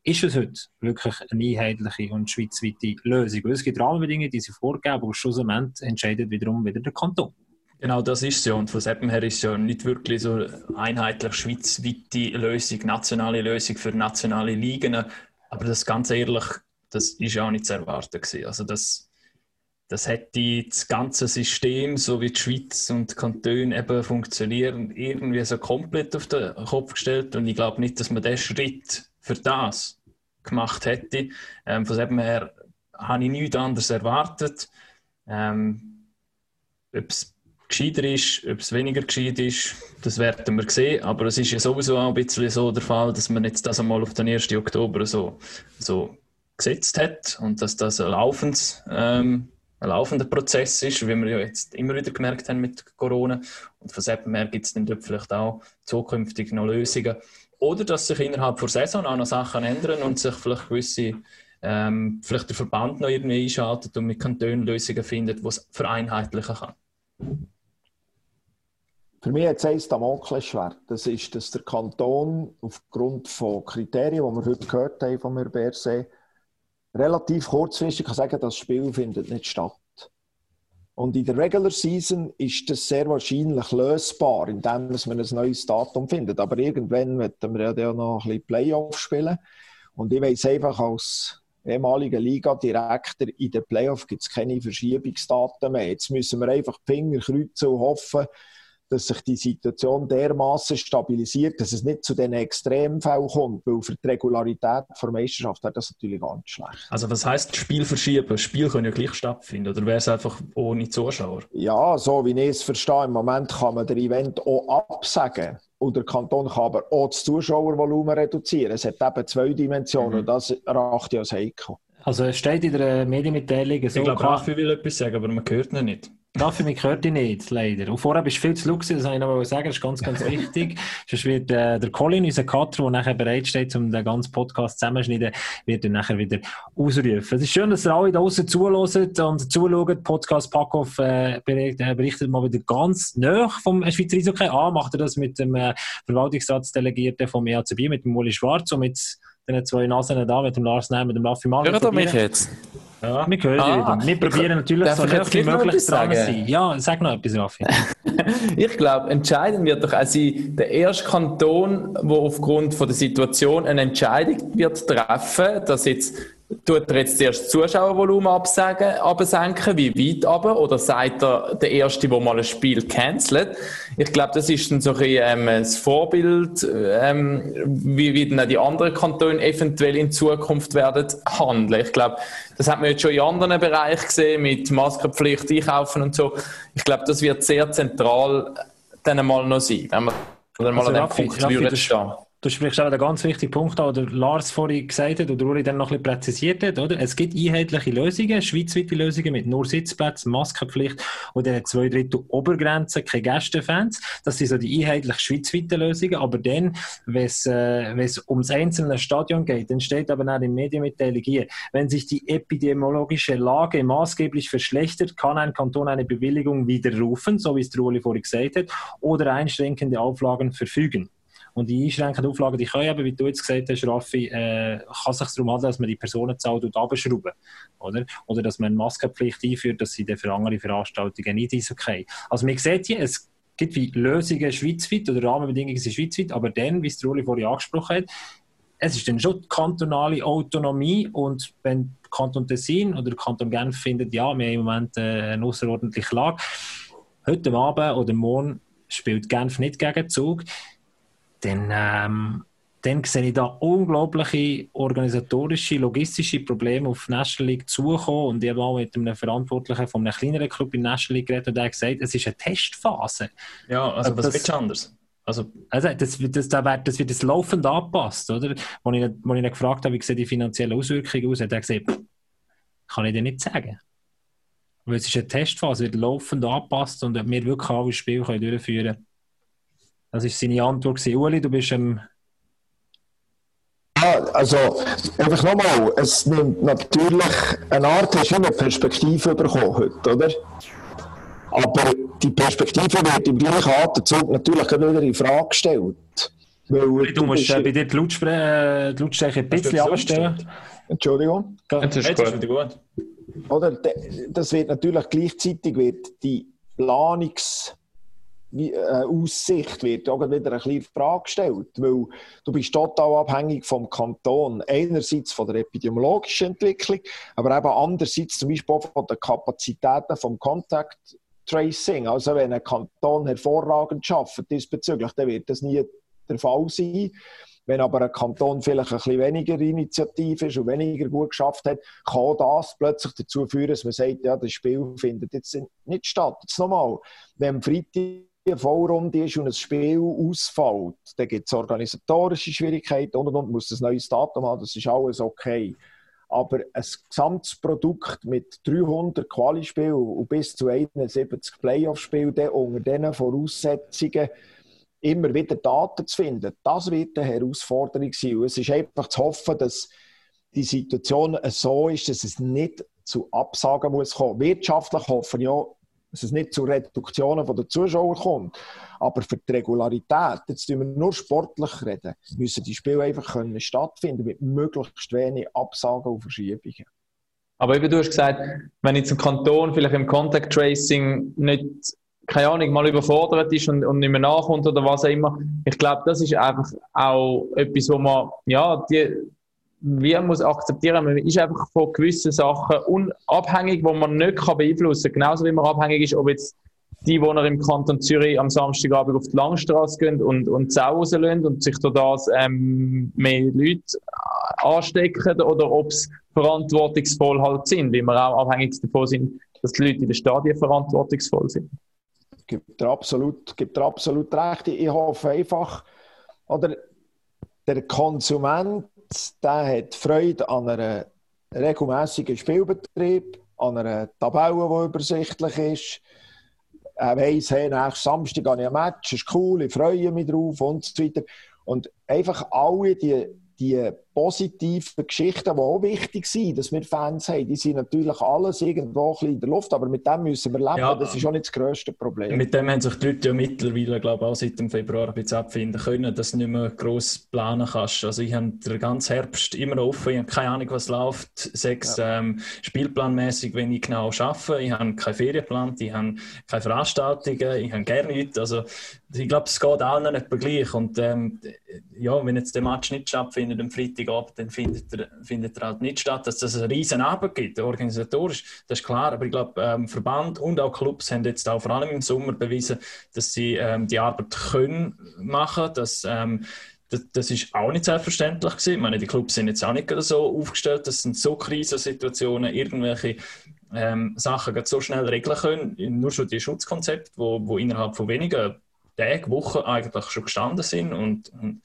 Ist es heute wirklich eine einheitliche und schweizweite Lösung? Weil es gibt Rahmenbedingungen, die sie vorgeben, aber schlussendlich entscheidet wiederum wieder der Kanton. Genau, das ist ja. Und von dem her ist es ja nicht wirklich so einheitlich schweizweite Lösung, nationale Lösung für nationale Ligen. Aber das ganz ehrlich, das ist auch nicht zu erwarten gewesen. Also das, das hätte das ganze System, so wie die Schweiz und die Kantone eben funktionieren, irgendwie so komplett auf den Kopf gestellt. Und ich glaube nicht, dass man diesen Schritt für das gemacht hätte. Ähm, von dem her habe ich nichts anderes erwartet. Ähm, Ob es gescheiter ist, ob es weniger gescheit ist, das werden wir sehen. Aber es ist ja sowieso auch ein bisschen so der Fall, dass man jetzt das einmal auf den 1. Oktober so, so gesetzt hat und dass das ein, laufendes, ähm, ein laufender Prozess ist, wie wir ja jetzt immer wieder gemerkt haben mit Corona. Und von dem her gibt es dann vielleicht auch zukünftig noch Lösungen. Oder dass sich innerhalb der Saison auch noch Sachen ändern und sich vielleicht gewisse ähm, vielleicht der Verband noch irgendwie einschaltet und mit Kantonen Lösungen findet, die es vereinheitlichen kann. Für mich hat es eins Damoklesschwert. Das ist, dass der Kanton aufgrund von Kriterien, die wir heute gehört haben von mir BRC, relativ kurzfristig kann sagen, das Spiel findet nicht statt. Und in der Regular Season ist das sehr wahrscheinlich lösbar, indem man ein neues Datum findet. Aber irgendwann werden wir ja noch ein bisschen Playoff spielen. Und ich weiß einfach als ehemaliger Liga-Direktor, in den Playoff gibt es keine Verschiebungsdaten mehr. Jetzt müssen wir einfach die Finger kreuzen und hoffen, dass sich die Situation dermaßen stabilisiert, dass es nicht zu den Extremfällen kommt, weil für die Regularität der Meisterschaft wäre das natürlich ganz schlecht. Also was heißt Spiel verschieben? Spiel können ja gleich stattfinden oder wäre es einfach ohne Zuschauer? Ja, so wie ich es verstehe, im Moment kann man das Event auch absagen. Und der Kanton kann aber auch das Zuschauervolumen reduzieren. Es hat eben zwei Dimensionen mhm. und das erachte ich als heikel. Also es steht in der Medienmitteilung so... Ich glaube, Raffi will etwas sagen, aber man hört ihn nicht. Dafür mich gehört ich nicht, leider. Und vorher bist du viel zu laut das wollte ich noch sagen, das ist ganz, ganz wichtig. Sonst wird äh, der Colin, unser Cutter, der nachher bereitsteht, um den ganzen Podcast zusammenzuschneiden, wird dann nachher wieder ausrufen. Es ist schön, dass ihr alle da draußen zuhören und zuschauen. Podcast Packoff äh, äh, berichtet mal wieder ganz nah vom Schweizer Eishockey. A, macht er das mit dem äh, Verwaltungsratsdelegierten vom EACB, mit dem Uli Schwarz und mit den zwei Nasen da, mit dem Lars Nehm, mit dem Raffi Mann. Hört ihr mich jetzt? Ja. Wir hören ah, Wir probieren natürlich so nah wie möglich dran zu sein. Ja, sag noch etwas, Raffi. ich glaube, entscheidend wird doch auch sein, der erste Kanton, der aufgrund von der Situation eine Entscheidung wird treffen, dass jetzt Tut er jetzt zuerst das Zuschauervolumen absagen, absenken, wie weit aber? Oder sagt er, der Erste, der mal ein Spiel cancelt? Ich glaube, das ist dann so ein, ähm, ein Vorbild, ähm, wie, wie dann auch die anderen Kantone eventuell in Zukunft werden handeln. Ich glaube, das hat man jetzt schon in anderen Bereichen gesehen, mit Maskenpflicht, Einkaufen und so. Ich glaube, das wird sehr zentral dann mal noch sein, wenn man dann mal also, an dem Punkt Raffi, stehen. Du sprichst auch einen ganz wichtigen Punkt an, den Lars vorhin gesagt hat oder Uri dann noch ein bisschen präzisiert hat, oder? Es gibt einheitliche Lösungen, schweizweite Lösungen mit nur Sitzplätzen, Maskenpflicht und dann zwei Drittel Obergrenze, keine Gästefans. Das sind so die einheitlich schweizweiten Lösungen. Aber dann, wenn es, äh, wenn es ums einzelne Stadion geht, dann steht aber auch in Medienmitteilung hier, wenn sich die epidemiologische Lage maßgeblich verschlechtert, kann ein Kanton eine Bewilligung widerrufen, so wie es der Uli vorhin gesagt hat, oder einschränkende Auflagen verfügen. Und die einschränkenden Auflagen, die können eben, wie du jetzt gesagt hast, Raffi, äh, kann sich darum handeln, dass man die Personenzahl abschrauben oder? oder dass man eine Maskenpflicht einführt, dass sie dann für andere Veranstaltungen nicht ist okay. Also man sieht hier, es gibt wie Lösungen schweizweit oder Rahmenbedingungen sind schweizweit, aber dann, wie es der Uli vorhin angesprochen hat, es ist dann schon die kantonale Autonomie und wenn Kanton Tessin oder Kanton Genf findet, ja, wir haben im Moment äh, eine außerordentliche Lage, heute Abend oder morgen spielt Genf nicht gegen Zug, dann, ähm, dann sehe ich da unglaubliche organisatorische, logistische Probleme auf National League zukommen. Und ich habe auch mit einem Verantwortlichen von einem kleineren Club in National League geredet und der hat gesagt, es ist eine Testphase. Ja, also was wird anders? Also, also das, das, das, wird, das wird das laufend angepasst, oder? Als ich, als ich ihn gefragt habe, wie sehen die finanziellen Auswirkungen aus, hat er gesagt, kann ich dir nicht sagen. Weil es ist eine Testphase, wird laufend angepasst und wir wirklich alle Spiele durchführen können das war seine Antwort. Uli, du bist am. Ja, also einfach nochmal, es nimmt natürlich eine Art, hast du eine Perspektive bekommen heute, oder? Aber die Perspektive wird im gleichen Atemzug natürlich wieder in Frage gestellt. Weil, du, musst äh, bei dir die, Lautspre die Lautstärke ein bisschen abstellen. Entschuldigung. Jetzt ist, Jetzt wieder gut. Oder, das wird natürlich gleichzeitig wird die Planungs- äh, Aussicht wird auch wieder ein bisschen Frage gestellt, weil du bist total abhängig vom Kanton. Einerseits von der epidemiologischen Entwicklung, aber eben andererseits zum Beispiel auch von den Kapazitäten vom Contact Tracing. Also wenn ein Kanton hervorragend schafft diesbezüglich, dann wird das nie der Fall sein. Wenn aber ein Kanton vielleicht ein bisschen weniger initiativ ist und weniger gut geschafft hat, kann das plötzlich dazu führen, dass man sagt, ja, das Spiel findet jetzt nicht statt. Jetzt nochmal, wenn Freitag eine Vollrunde ist und ein Spiel ausfällt, dann gibt es organisatorische Schwierigkeiten und, und, und muss ein neues Datum haben, das ist alles okay. Aber ein gesamtes Produkt mit 300 Quali-Spielen und bis zu 71 Playoff-Spielen unter diesen Voraussetzungen immer wieder Daten zu finden, das wird eine Herausforderung sein. Und es ist einfach zu hoffen, dass die Situation so ist, dass es nicht zu Absagen muss kommen. Wirtschaftlich hoffen ja, dass es nicht zu Reduktionen der Zuschauer kommt. Aber für die Regularität, jetzt tun wir nur sportlich reden, müssen die Spiele einfach können stattfinden mit möglichst wenig Absagen und Verschiebungen. Aber wie du hast gesagt, wenn jetzt ein Kanton vielleicht im Contact Tracing nicht keine Ahnung, mal überfordert ist und, und nicht mehr nachkommt oder was auch immer. Ich glaube, das ist einfach auch etwas, wo man, ja, die, wir muss akzeptieren, man ist einfach von gewissen Sachen unabhängig, wo man nicht kann beeinflussen kann. Genauso wie man abhängig ist, ob jetzt die, die im Kanton Zürich am Samstagabend auf die Langstrasse gehen und, und Sau rauslassen und sich durch das ähm, mehr Leute anstecken oder ob es verantwortungsvoll halt sind, wie wir auch abhängig davon sind, dass die Leute in den Stadien verantwortungsvoll sind gibt er absolut, gibt er absolut recht. Ich hoffe einfach, oder der Konsument, der hat Freude an einem regelmäßigen Spielbetrieb, an einer Tabelle, die übersichtlich ist. Er weiss, hey, Samstag habe ich ein Match, ist cool, ich freue mich drauf und so. Und einfach alle die die positiven Geschichten, die auch wichtig sind, dass wir Fans haben, die sind natürlich alles irgendwo in der Luft, aber mit dem müssen wir leben. Ja, das ist auch nicht das grösste Problem. Mit dem haben sich die Leute ja mittlerweile, glaube ich, auch seit dem Februar ein bisschen abfinden können, dass du nicht mehr gross planen kannst. Also ich habe den ganzen Herbst immer offen, ich habe keine Ahnung, was läuft, sechs ja. ähm, spielplanmäßig, wenn ich genau arbeite. Ich habe keinen Ferienplan, ich habe keine Veranstaltungen, ich habe gerne nichts. Also ich glaube, es geht allen nicht gleich. Und ähm, ja, wenn jetzt der Match nicht stattfindet am Freitagabend, dann findet er, findet er halt nicht statt. Dass das einen riesen Abend gibt, organisatorisch, das ist klar. Aber ich glaube, ähm, Verband und auch Clubs haben jetzt auch vor allem im Sommer bewiesen, dass sie ähm, die Arbeit können machen, dass ähm, das, das, ist auch nicht selbstverständlich gewesen. Ich meine, die Clubs sind jetzt auch nicht so aufgestellt, dass sind so Krisensituationen irgendwelche ähm, Sachen so schnell regeln können. Nur schon die Schutzkonzepte, wo, wo innerhalb von wenigen Tage, Wochen eigentlich schon gestanden sind. Und, und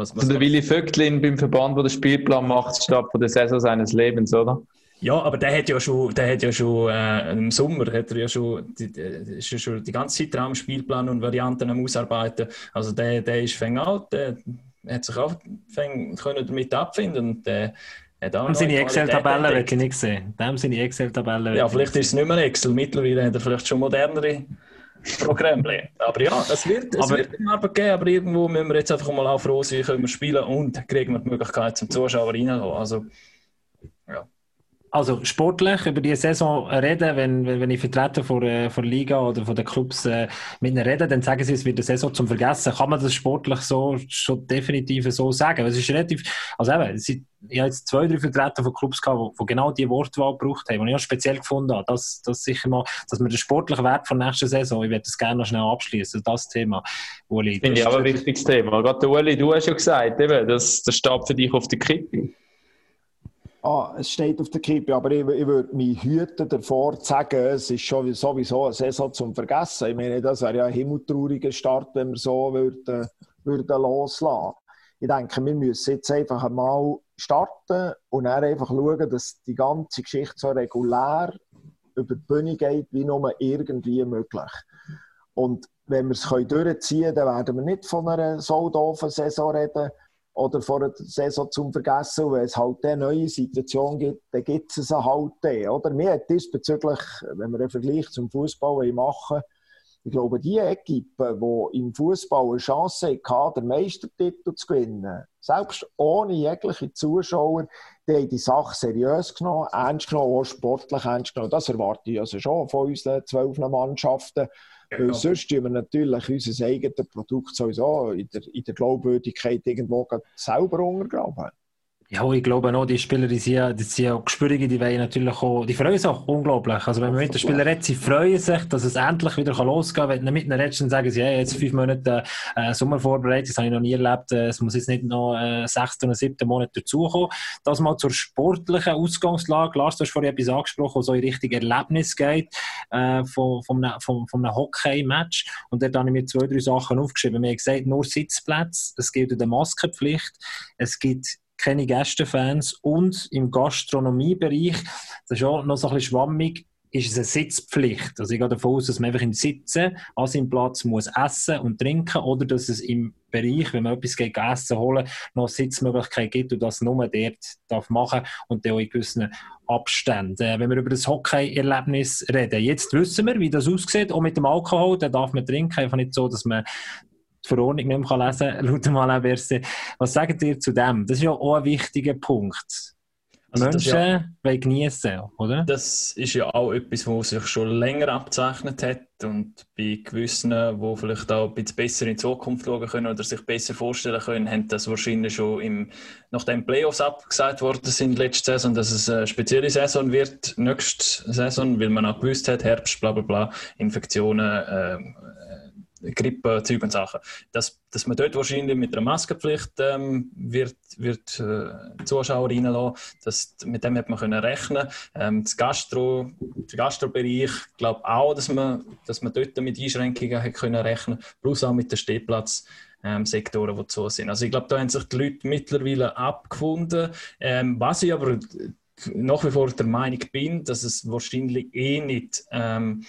was, was also der Willi Vögtlin beim Verband, der den Spielplan macht, statt von der Saison seines Lebens, oder? Ja, aber der hat ja schon, der hat ja schon äh, im Sommer hat er ja schon die, ist ja schon die ganze Zeit am Spielplan und Varianten am Ausarbeiten. Also der, der ist fäng an, der hat sich auch fäng, können damit abfinden und der hat auch seine Excel-Tabellen will ich nicht sehen. Dem seine Excel-Tabellen. Ja, vielleicht ist es nicht mehr Excel. Mittlerweile hat er vielleicht schon modernere Programm Aber ja, es wird, es aber, wird immer geben, aber irgendwo müssen wir jetzt einfach mal auch froh sein, können wir spielen und kriegen wir die Möglichkeit zum Zuschauer reingehen. Also, ja. Also sportlich über die Saison reden, wenn, wenn, ich Vertreter von, äh, der Liga oder von den Clubs äh, mit ihnen rede, dann sagen sie, es wird eine Saison zum Vergessen. Kann man das sportlich so schon definitiv so sagen? Es ist relativ, also eben, es sind, ich habe jetzt zwei, drei Vertreter von Clubs gehabt, die genau diese Wortwahl gebraucht haben, die ich auch speziell gefunden habe, dass, dass sicher mal, dass wir den sportlichen Wert von nächster Saison, ich werde das gerne noch schnell abschließen, das Thema, Uli. Finde ich auch ein wichtiges Thema. Gerade Uli, du hast ja gesagt, eben, das, das steht für dich auf der Kippe. Ah, es steht auf der Kippe, aber ich, ich würde mich hüten davor zu sagen, es ist schon sowieso eine Saison zum Vergessen. Ich meine, das wäre ja ein himmeltrauriger Start, wenn wir so würden, würden loslassen. Ich denke, wir müssen jetzt einfach einmal starten und dann einfach schauen, dass die ganze Geschichte so regulär über die Bühne geht, wie nur irgendwie möglich. Und wenn wir es durchziehen können, dann werden wir nicht von einer so doofen Saison reden, oder vor der Saison zum Vergessen. Und wenn es halt eine neue Situation gibt, dann gibt es halt dann, oder? Mir hat diesbezüglich, wenn wir einen Vergleich zum Fußball machen Ich glaube, die Equipe, die im Fußball eine Chance hatten, den Meistertitel zu gewinnen, selbst ohne jegliche Zuschauer, die haben die Sache seriös genommen, ernst genommen, auch sportlich ernst genommen. Das erwarte ich also schon von unseren zwölf Mannschaften. Weil genau. sonst tun wir natürlich unser eigenes Produkt sowieso in der, in der Glaubwürdigkeit irgendwo selber untergraben. Ja, ich glaube auch, die Spieler, die sind, die sind auch Gespürige, die wollen natürlich auch, die freuen sich auch unglaublich. Also wenn man mit den Spielern redet, sie freuen sich, dass es endlich wieder losgehen kann. Wenn du mit ihnen redest, dann sagen sie, hey, jetzt fünf Monate äh, Sommervorbereitung, das habe ich noch nie erlebt, äh, es muss jetzt nicht noch äh, sechsten oder siebten Monat dazukommen. Das mal zur sportlichen Ausgangslage. Lars, du hast vorhin etwas angesprochen, was so in Richtung Erlebnis geht, äh, von, von, von, von einem Hockey-Match. Und dort habe ich mir zwei, drei Sachen aufgeschrieben. Wir haben gesagt, nur Sitzplätze, es gilt eine Maskenpflicht, es gibt keine Gästefans und im Gastronomiebereich, das ist auch noch so ein bisschen schwammig, ist es eine Sitzpflicht. Also ich gehe davon aus, dass man einfach im Sitzen an seinem Platz muss essen und trinken oder dass es im Bereich, wenn man etwas gegen Essen holen, noch Sitzmöglichkeit gibt und das nur dort darf machen und dann auch in gewissen Abständen. Äh, wenn wir über das Hockey-Erlebnis reden, jetzt wissen wir, wie das aussieht, auch mit dem Alkohol, da darf man trinken, einfach nicht so, dass man Verordnung nicht mehr lesen kann, laut dem Alain Berset. Was sagt ihr zu dem? Das ist ja auch ein wichtiger Punkt. Also Menschen ja, wollen genießen, oder? Das ist ja auch etwas, was sich schon länger abzeichnet hat und bei gewissen, die vielleicht auch ein bisschen besser in die Zukunft schauen können oder sich besser vorstellen können, haben das wahrscheinlich schon im, nachdem Playoffs abgesagt worden sind letzte Saison, dass es eine spezielle Saison wird, nächste Saison, weil man auch gewusst hat, Herbst, bla bla bla, Infektionen, äh, Grippe, Zeug und Sachen. Dass, dass man dort wahrscheinlich mit einer Maskenpflicht ähm, wird, wird äh, Zuschauer reinlassen, dass, mit dem hat man können rechnen ähm, das Gastro, Der Gastrobereich, glaube auch, dass man, dass man dort mit Einschränkungen hat können rechnen plus auch mit den Stehplatzsektoren, ähm, die zu sind. Also ich glaube, da haben sich die Leute mittlerweile abgefunden. Ähm, was ich aber nach wie vor der Meinung bin, dass es wahrscheinlich eh nicht ähm,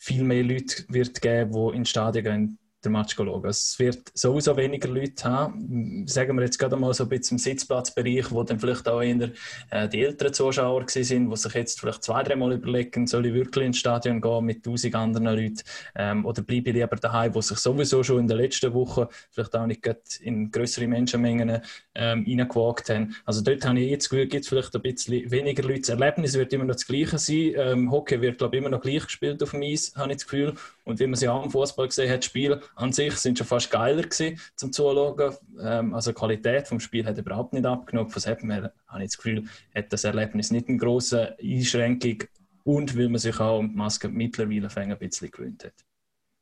viel mehr Leute wird geben, die ins Stadion gehen, den Match schauen. Es wird sowieso weniger Leute haben. Sagen wir jetzt gerade mal so ein bisschen im Sitzplatzbereich, wo dann vielleicht auch eher äh, die älteren Zuschauer sind, die sich jetzt vielleicht zwei, dreimal überlegen, soll ich wirklich ins Stadion gehen mit tausend anderen Leuten ähm, oder bleibe ich lieber daheim, wo sich sowieso schon in den letzten Wochen vielleicht auch nicht in größere Menschenmengen ähm, reingewagt haben. Also dort habe ich jetzt Gefühl, gibt es vielleicht ein bisschen weniger Leute. Das Erlebnis wird immer noch das Gleiche sein. Ähm, Hockey wird, glaube ich, immer noch gleich gespielt auf dem Eis, habe ich das Gefühl. Und wie man sie auch im Fußball gesehen hat, Spiel an sich sind schon fast geiler gewesen zum Zuschauen. Ähm, also die Qualität vom Spiel hat überhaupt nicht abgenommen. Von dem her habe ich das Gefühl, hat das Erlebnis nicht eine große Einschränkung und weil man sich auch um die Maske mittlerweile ein bisschen gewöhnt hat.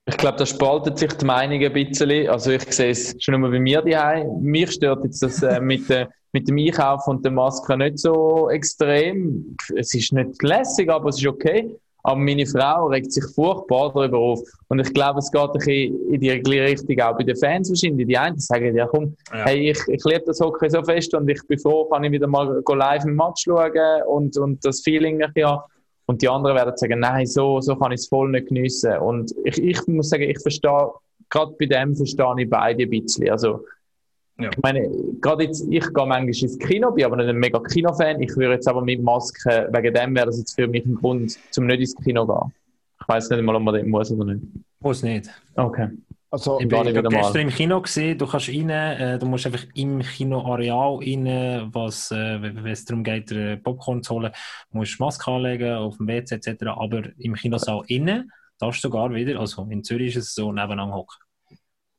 Ich glaube, da spaltet sich die Meinung ein bisschen. Also ich sehe es schon immer bei mir daheim. Mich stört jetzt das äh, mit, äh, mit dem Einkauf und der Maske nicht so extrem. Es ist nicht lässig, aber es ist okay. Aber meine Frau regt sich furchtbar darüber auf. Und ich glaube, es geht ein bisschen in die Richtung auch bei den Fans wahrscheinlich. Die einen sagen, ja komm, ja. hey, ich, ich liebe das Hockey so fest und ich bin froh, kann ich wieder mal live im Match schauen und, und das Feeling ein bisschen Und die anderen werden sagen, nein, so, so kann ich es voll nicht geniessen. Und ich, ich muss sagen, ich verstehe, gerade bei dem verstehe ich beide ein bisschen. Also, ja. Ich meine, gerade jetzt, ich gehe manchmal ins Kino, bin aber nicht ein mega Kinofan. Ich würde jetzt aber mit Maske, wegen dem wäre das jetzt für mich ein Grund, zum nicht ins Kino zu gehen. Ich weiß nicht mal, ob man das muss oder nicht. Muss nicht. Okay. Also, ich war gestern im Kino gesehen, du kannst rein, äh, du musst einfach im Kinoareal rein, was, äh, wenn es darum geht, äh, Popcorn zu holen, musst Maske anlegen, auf dem WC etc., aber im Kinosaal innen darfst du sogar wieder, also in Zürich ist es so, nebenan hocken.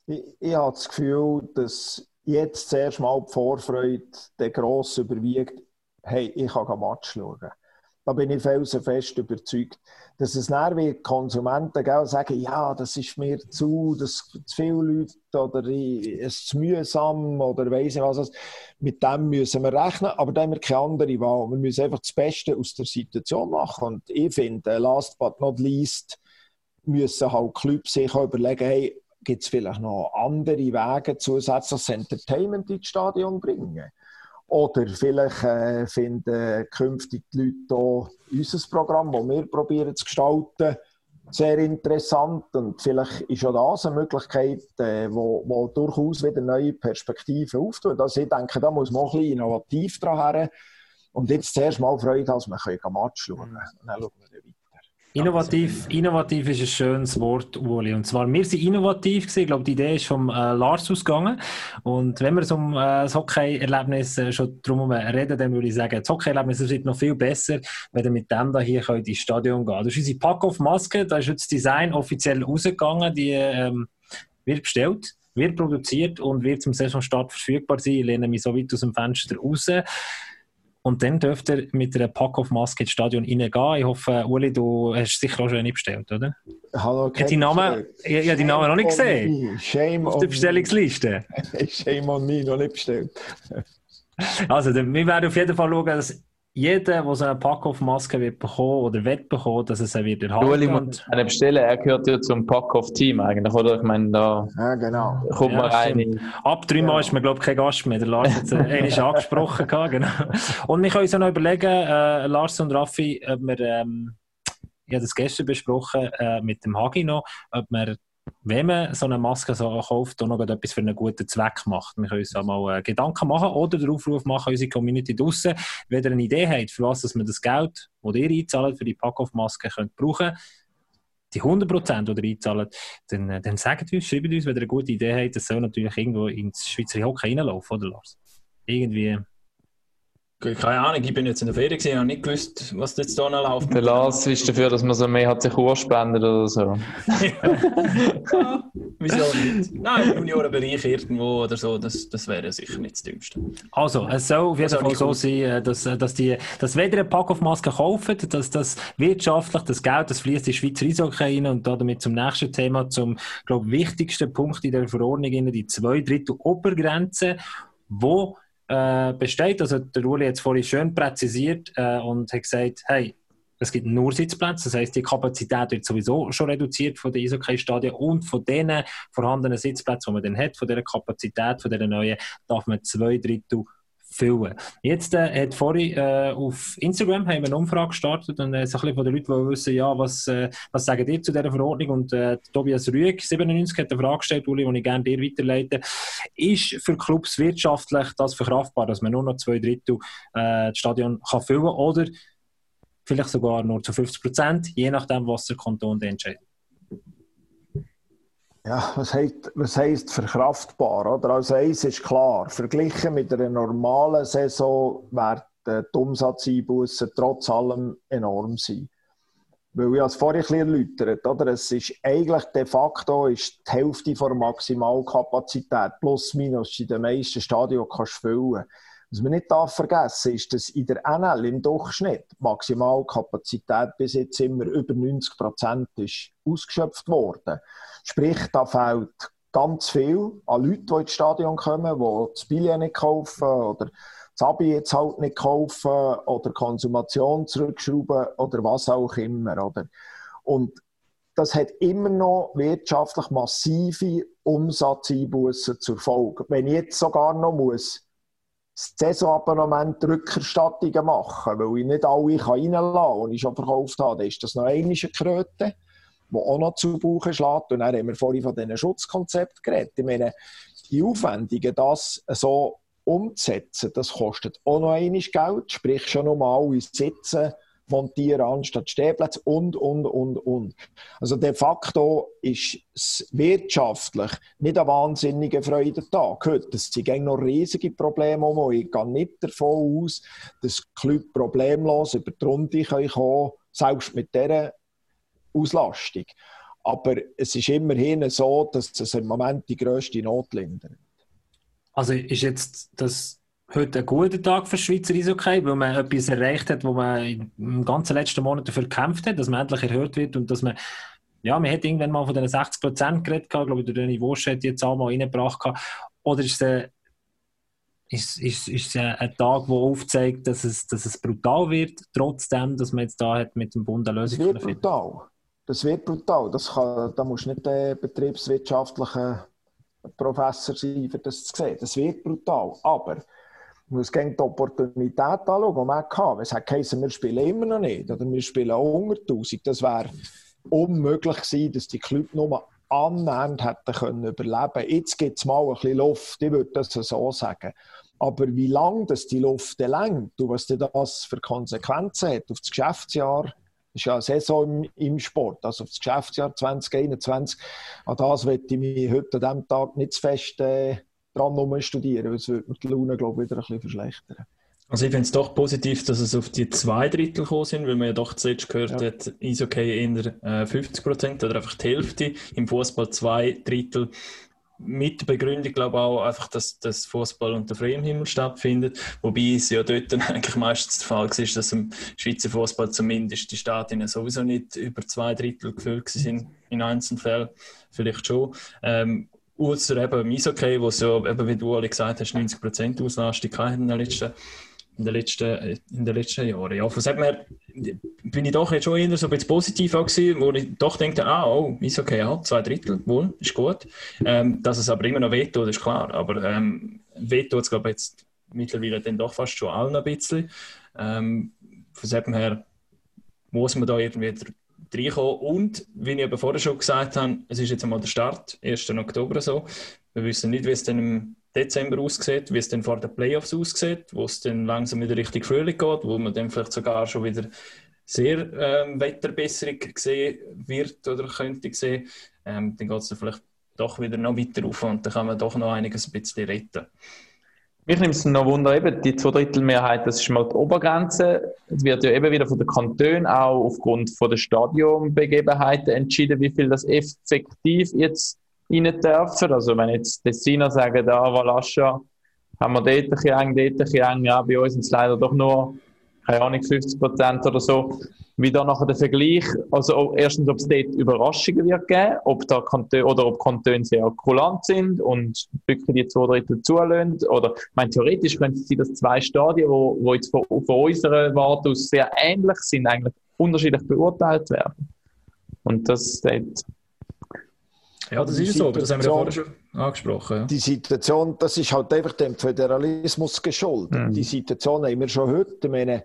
Ich, ich habe das Gefühl, dass jetzt zuerst mal die Vorfreude der gross überwiegt, hey, ich kann Match schauen. Da bin ich felsenfest überzeugt, dass es näher wie Konsumenten gell, sagen, ja, das ist mir zu, das zu viele Leute oder es ist zu mühsam oder weiss ich was. Mit dem müssen wir rechnen, aber da haben wir keine andere Wahl. Wir müssen einfach das Beste aus der Situation machen. Und ich finde, last but not least, müssen halt Clubs sich überlegen, hey, gibt es vielleicht noch andere Wege, zusätzliches Entertainment ins Stadion bringen. Oder vielleicht äh, finden künftig die Leute auch unser Programm, das wir probieren zu gestalten, sehr interessant. Und vielleicht ist auch das eine Möglichkeit, äh, wo, wo durchaus wieder neue Perspektiven auftut. Also ich denke, da muss man auch ein bisschen innovativ dran her. Und jetzt zuerst mal Freude, dass wir Match schauen können. Dann schauen wir weiter. Innovativ, innovativ ist ein schönes Wort, Uli. Und zwar, wir sind innovativ gewesen. Ich glaube, die Idee ist vom äh, Lars ausgegangen. Und wenn wir so um äh, das Hockey-Erlebnis äh, schon drum reden, dann würde ich sagen, das Hockey-Erlebnis wird noch viel besser, wenn ihr mit dem da hier könnt ins Stadion gehen. Das ist unsere Pack-Off-Maske. Da ist jetzt das Design offiziell rausgegangen. Die ähm, wird bestellt wird produziert und wird zum Saisonstart verfügbar sein. Ich lehne mich so weit aus dem Fenster raus. Und dann dürft ihr mit einer Pack-of-Maske ins Stadion reingehen. Ich hoffe, Uli, du hast sicher auch schon eine bestellt, oder? Hallo, ich habe die Namen, ich, ich die Namen noch nicht gesehen. Shame Auf der Bestellungsliste. Shame on me, noch nicht bestellt. also, wir werden auf jeden Fall schauen, dass jeder, der so eine Pack-Off-Maske wird bekommen oder wird bekommen, dass es er wird erhalten. Ueli muss eine bestellen, er gehört ja zum Pack-Off-Team eigentlich, oder? Ich meine, da ja, genau. kommt ja, man rein. Ab drei Mal ja. ist man, glaube ich, kein Gast mehr. Der Lars hat es äh, angesprochen. genau. Und wir können uns auch noch überlegen, äh, Lars und Raffi, ob wir, ähm, ich habe das gestern besprochen, äh, mit dem Hagi noch, ob wir wenn man so eine Maske so kauft, auch noch etwas für einen guten Zweck macht. Wir können uns auch mal äh, Gedanken machen oder den Aufruf machen, unsere Community draussen, wenn ihr eine Idee habt, für was dass man das Geld, das ihr einzahlt für die Pack-Off-Maske, könnt brauchen die 100% oder einzahlen, dann, äh, dann sagt uns, schreibt uns, wenn ihr eine gute Idee habt, das soll natürlich irgendwo ins Schweizer Hockey reinlaufen, oder Lars? Irgendwie keine Ahnung, ich bin jetzt in der Ferien gesehen und nicht gewusst, was jetzt da noch läuft. Der Lars ist dafür, dass man so mehr hat sich urspendet oder so. ja, wieso nicht? Nein, im Juniorenbereich irgendwo oder so, das, das wäre sicher nicht das Dümmste. Also, es soll auf jeden Fall so sein, äh, dass, äh, dass, die, dass weder ein Pack auf Maske kaufen, dass das wirtschaftlich, das Geld, das fließt in die Schweizer Eishockey rein und damit zum nächsten Thema, zum, glaube wichtigsten Punkt in der Verordnung, die zwei Drittel Obergrenze, wo äh, besteht. Also der Uli hat es vorhin schön präzisiert äh, und hat gesagt, hey, es gibt nur Sitzplätze, das heißt, die Kapazität wird sowieso schon reduziert von den Eishockey-Stadien und von den vorhandenen Sitzplätzen, die man dann hat, von dieser Kapazität, von dieser neuen, darf man zwei Drittel füllen. Jetzt äh, hat vorhin äh, auf Instagram haben wir eine Umfrage gestartet und äh, so ein bisschen von den Leuten, die wissen, ja, was, äh, was sagen ihr zu dieser Verordnung? Und äh, Tobias Rüeg, 97, hat eine Frage gestellt, Uli, die ich gerne dir weiterleite. Ist für Clubs wirtschaftlich das verkraftbar, dass man nur noch zwei Drittel äh, das Stadion kann füllen oder vielleicht sogar nur zu 50 Prozent, je nachdem, was der Kanton entscheidet? Ja, was heisst, was heisst verkraftbar? Oder? Also eins ist klar, verglichen mit einer normalen Saison werden die Umsatzeinbußen trotz allem enorm sein. Weil ich es vorhin ein bisschen erläutert oder? Es ist eigentlich de facto ist die Hälfte der Maximalkapazität plus minus in den meisten Stadien kannst füllen. Was man nicht darf vergessen ist, dass in der NL im Durchschnitt Maximalkapazität bis jetzt immer über 90 Prozent ist ausgeschöpft worden. Sprich, da fehlt ganz viel an Leuten, die ins Stadion kommen, die das Billett nicht kaufen oder das Abi jetzt halt nicht kaufen oder Konsumation zurückschrauben oder was auch immer. Oder? Und das hat immer noch wirtschaftlich massive Umsatzeinbußen zur Folge. Wenn ich jetzt sogar noch muss Saisonabonnement Rückerstattungen machen, weil ich nicht alle reinlassen kann, die ich schon verkauft habe, dann ist das noch eine Kröte die auch noch zu Buche schlägt. Und dann haben wir vorhin von diesen Schutzkonzepten geredet. Ich meine, die Aufwendungen, das so umzusetzen, das kostet auch noch einmal Geld, sprich schon nochmal alle Sitze montieren anstatt Stehplätze und, und, und, und. Also de facto ist es wirtschaftlich nicht eine wahnsinnige Freude da. Es sind noch riesige Probleme um. Ich gehe nicht davon aus, dass die problemlos über die Runde kommen können, selbst mit dieser Auslastung. Aber es ist immerhin so, dass es im Moment die grösste Not lindert. Also ist jetzt das heute ein guter Tag für Schweizer Eishockey, weil man etwas erreicht hat, wo man im ganzen letzten Monat dafür gekämpft hat, dass man endlich erhört wird und dass man ja, man hat irgendwann mal von den 60 Prozent geredet, glaube ich, der René Wosch hat jetzt auch mal reingebracht. Oder ist es, ist, ist, ist ein Tag, der aufzeigt, dass es, dass es brutal wird, trotzdem, dass man jetzt da hat mit dem Bund eine Lösung es wird brutal. Das wird brutal. Das kann, da musst du nicht der betriebswirtschaftliche Professor sein, um das zu sehen. Das wird brutal. Aber man muss die Opportunität anschauen, die man hatte. Es hat geheißen, wir spielen immer noch nicht oder wir spielen auch unter 1000. Das wäre unmöglich gewesen, dass die Clubs nur annähernd hätten können überleben Jetzt gibt es mal ein bisschen Luft, ich würde das so sagen. Aber wie lange das die Luft längt und was das für Konsequenzen hat auf das Geschäftsjahr ist ja eine Saison im, im Sport, also das Geschäftsjahr 2021. An das möchte ich mich heute an diesem Tag nicht zu fest äh, dran studieren, weil es würde die Laune, glaube ich, wieder ein bisschen verschlechtern. Also ich finde es doch positiv, dass es auf die zwei Drittel gekommen sind, weil man ja doch zuletzt gehört ja. hat, ist okay eher äh, 50 Prozent oder einfach die Hälfte. Im Fußball zwei Drittel. Mit der Begründung, glaube ich, auch einfach, dass das Fußball unter freiem Himmel stattfindet. Wobei es ja dort dann eigentlich meistens der Fall war, dass im Schweizer Fußball zumindest die Stadien sowieso nicht über zwei Drittel gefüllt sind in einzelnen Fällen. Vielleicht schon. Ähm, Außer eben im Eishockey, wo es eben, wie du alle gesagt hast, 90% Auslastung in den letzten in den letzten, in den letzten Jahren. Ja, von dem her bin ich doch jetzt schon eher so ein bisschen positiv gewesen, wo ich doch denke, ah, oh, ist okay, ja, zwei Drittel, wohl, ist gut. Ähm, dass es aber immer noch wehtut, ist klar. Aber ähm, wehtut es, glaube ich, jetzt mittlerweile dann doch fast schon allen ein bisschen. Ähm, von dem her muss man da irgendwie reinkommen. Und, wie ich eben vorher schon gesagt habe, es ist jetzt einmal der Start, 1. Oktober so. Wir wissen nicht, wie es dann im Dezember aussieht, wie es dann vor den Playoffs aussieht, wo es dann langsam wieder richtig Frühling geht, wo man dann vielleicht sogar schon wieder sehr ähm, Wetterbesserung sehen wird oder könnte sehen, ähm, dann geht es dann vielleicht doch wieder noch weiter auf und dann kann man doch noch einiges ein bisschen retten. Mich nimmt es noch Wunder, eben die Zweidrittelmehrheit, das ist mal die Obergrenze. Es wird ja eben wieder von den Kantonen auch aufgrund von der Stadionbegebenheiten entschieden, wie viel das effektiv jetzt rein dürfen. Also wenn jetzt Tessiner sagen, da Valascha, haben wir dort ein bisschen eng, dort ein bisschen eng, ja, bei uns sind es leider doch nur, keine Ahnung, 50 Prozent oder so. Wie da nachher der Vergleich, also erstens, ob es dort Überraschungen wird geben, ob da Kantone, oder ob Kantone sehr kulant sind und wirklich die zwei Drittel zulassen. Oder, ich meine, theoretisch könnte es sein, dass zwei Stadien, wo, wo jetzt von, von unserer Warte aus sehr ähnlich sind, eigentlich unterschiedlich beurteilt werden. Und das dort ja, das ist so, das haben wir ja vorher schon angesprochen. Ja. Die Situation, das ist halt einfach dem Föderalismus geschuldet. Mhm. Die Situation haben wir schon heute. Ich meine,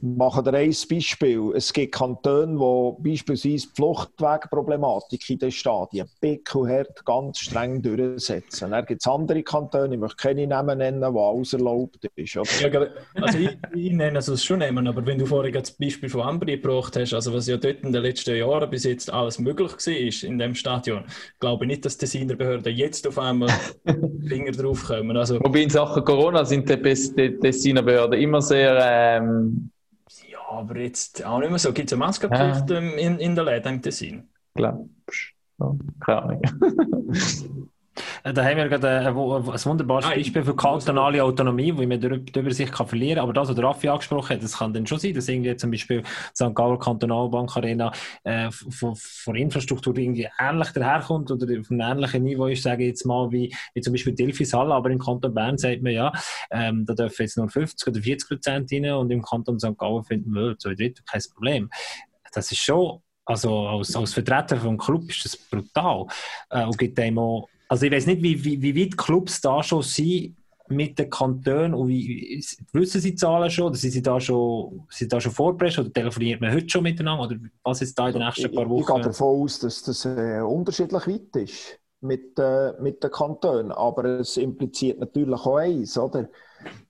machen wir ein Beispiel. Es gibt Kantone, wo beispielsweise die Fluchtwegproblematik in den Stadien pickelhart ganz streng durchsetzen. Dann gibt es andere Kantone, ich möchte keine Namen nennen, wo alles erlaubt ist. Ja, also ich, ich nenne es schon nehmen, aber wenn du vorhin das Beispiel von Ambri gebracht hast, also was ja dort in den letzten Jahren bis jetzt alles möglich war in dem Stadion, glaube ich nicht, dass die Designer Behörden jetzt auf einmal Finger drauf kommen. Also, Wobei in Sachen Corona sind die Designer Behörden immer sehr ähm aber jetzt auch nicht mehr so. Gibt es eine Maskenpflicht ja. in, in der Läden im Tessin? Glaubst du? Keine Ahnung. Äh, da haben wir gerade ein, ein wunderbares ah, Beispiel für kantonale Autonomie, wo man die Übersicht kann verlieren kann. Aber das, was der Raffi angesprochen hat, das kann dann schon sein, dass irgendwie zum Beispiel St. Galler Kantonalbank Arena äh, von, von Infrastruktur irgendwie ähnlich daherkommt oder auf einem ähnlichen Niveau ist, sage ich jetzt mal, wie, wie zum Beispiel Delphis Halle. Aber im Kanton Bern sagt man ja, ähm, da dürfen jetzt nur 50 oder 40 Prozent rein und im Kanton St. Gallen finden wir zwei Drittel kein Problem. Das ist schon also als, als Vertreter vom Club ist das brutal äh, und gibt einem auch also ich weiß nicht, wie, wie, wie weit Clubs da schon sind mit den Kantonen und wie, wissen sie die Zahlen schon oder sind sie da schon, sind da schon vorgepresst oder telefoniert man heute schon miteinander oder was ist da in den nächsten paar Wochen? Ich, ich gehe davon aus, dass das äh, unterschiedlich weit ist mit, äh, mit den Kantonen, aber es impliziert natürlich auch eins, oder?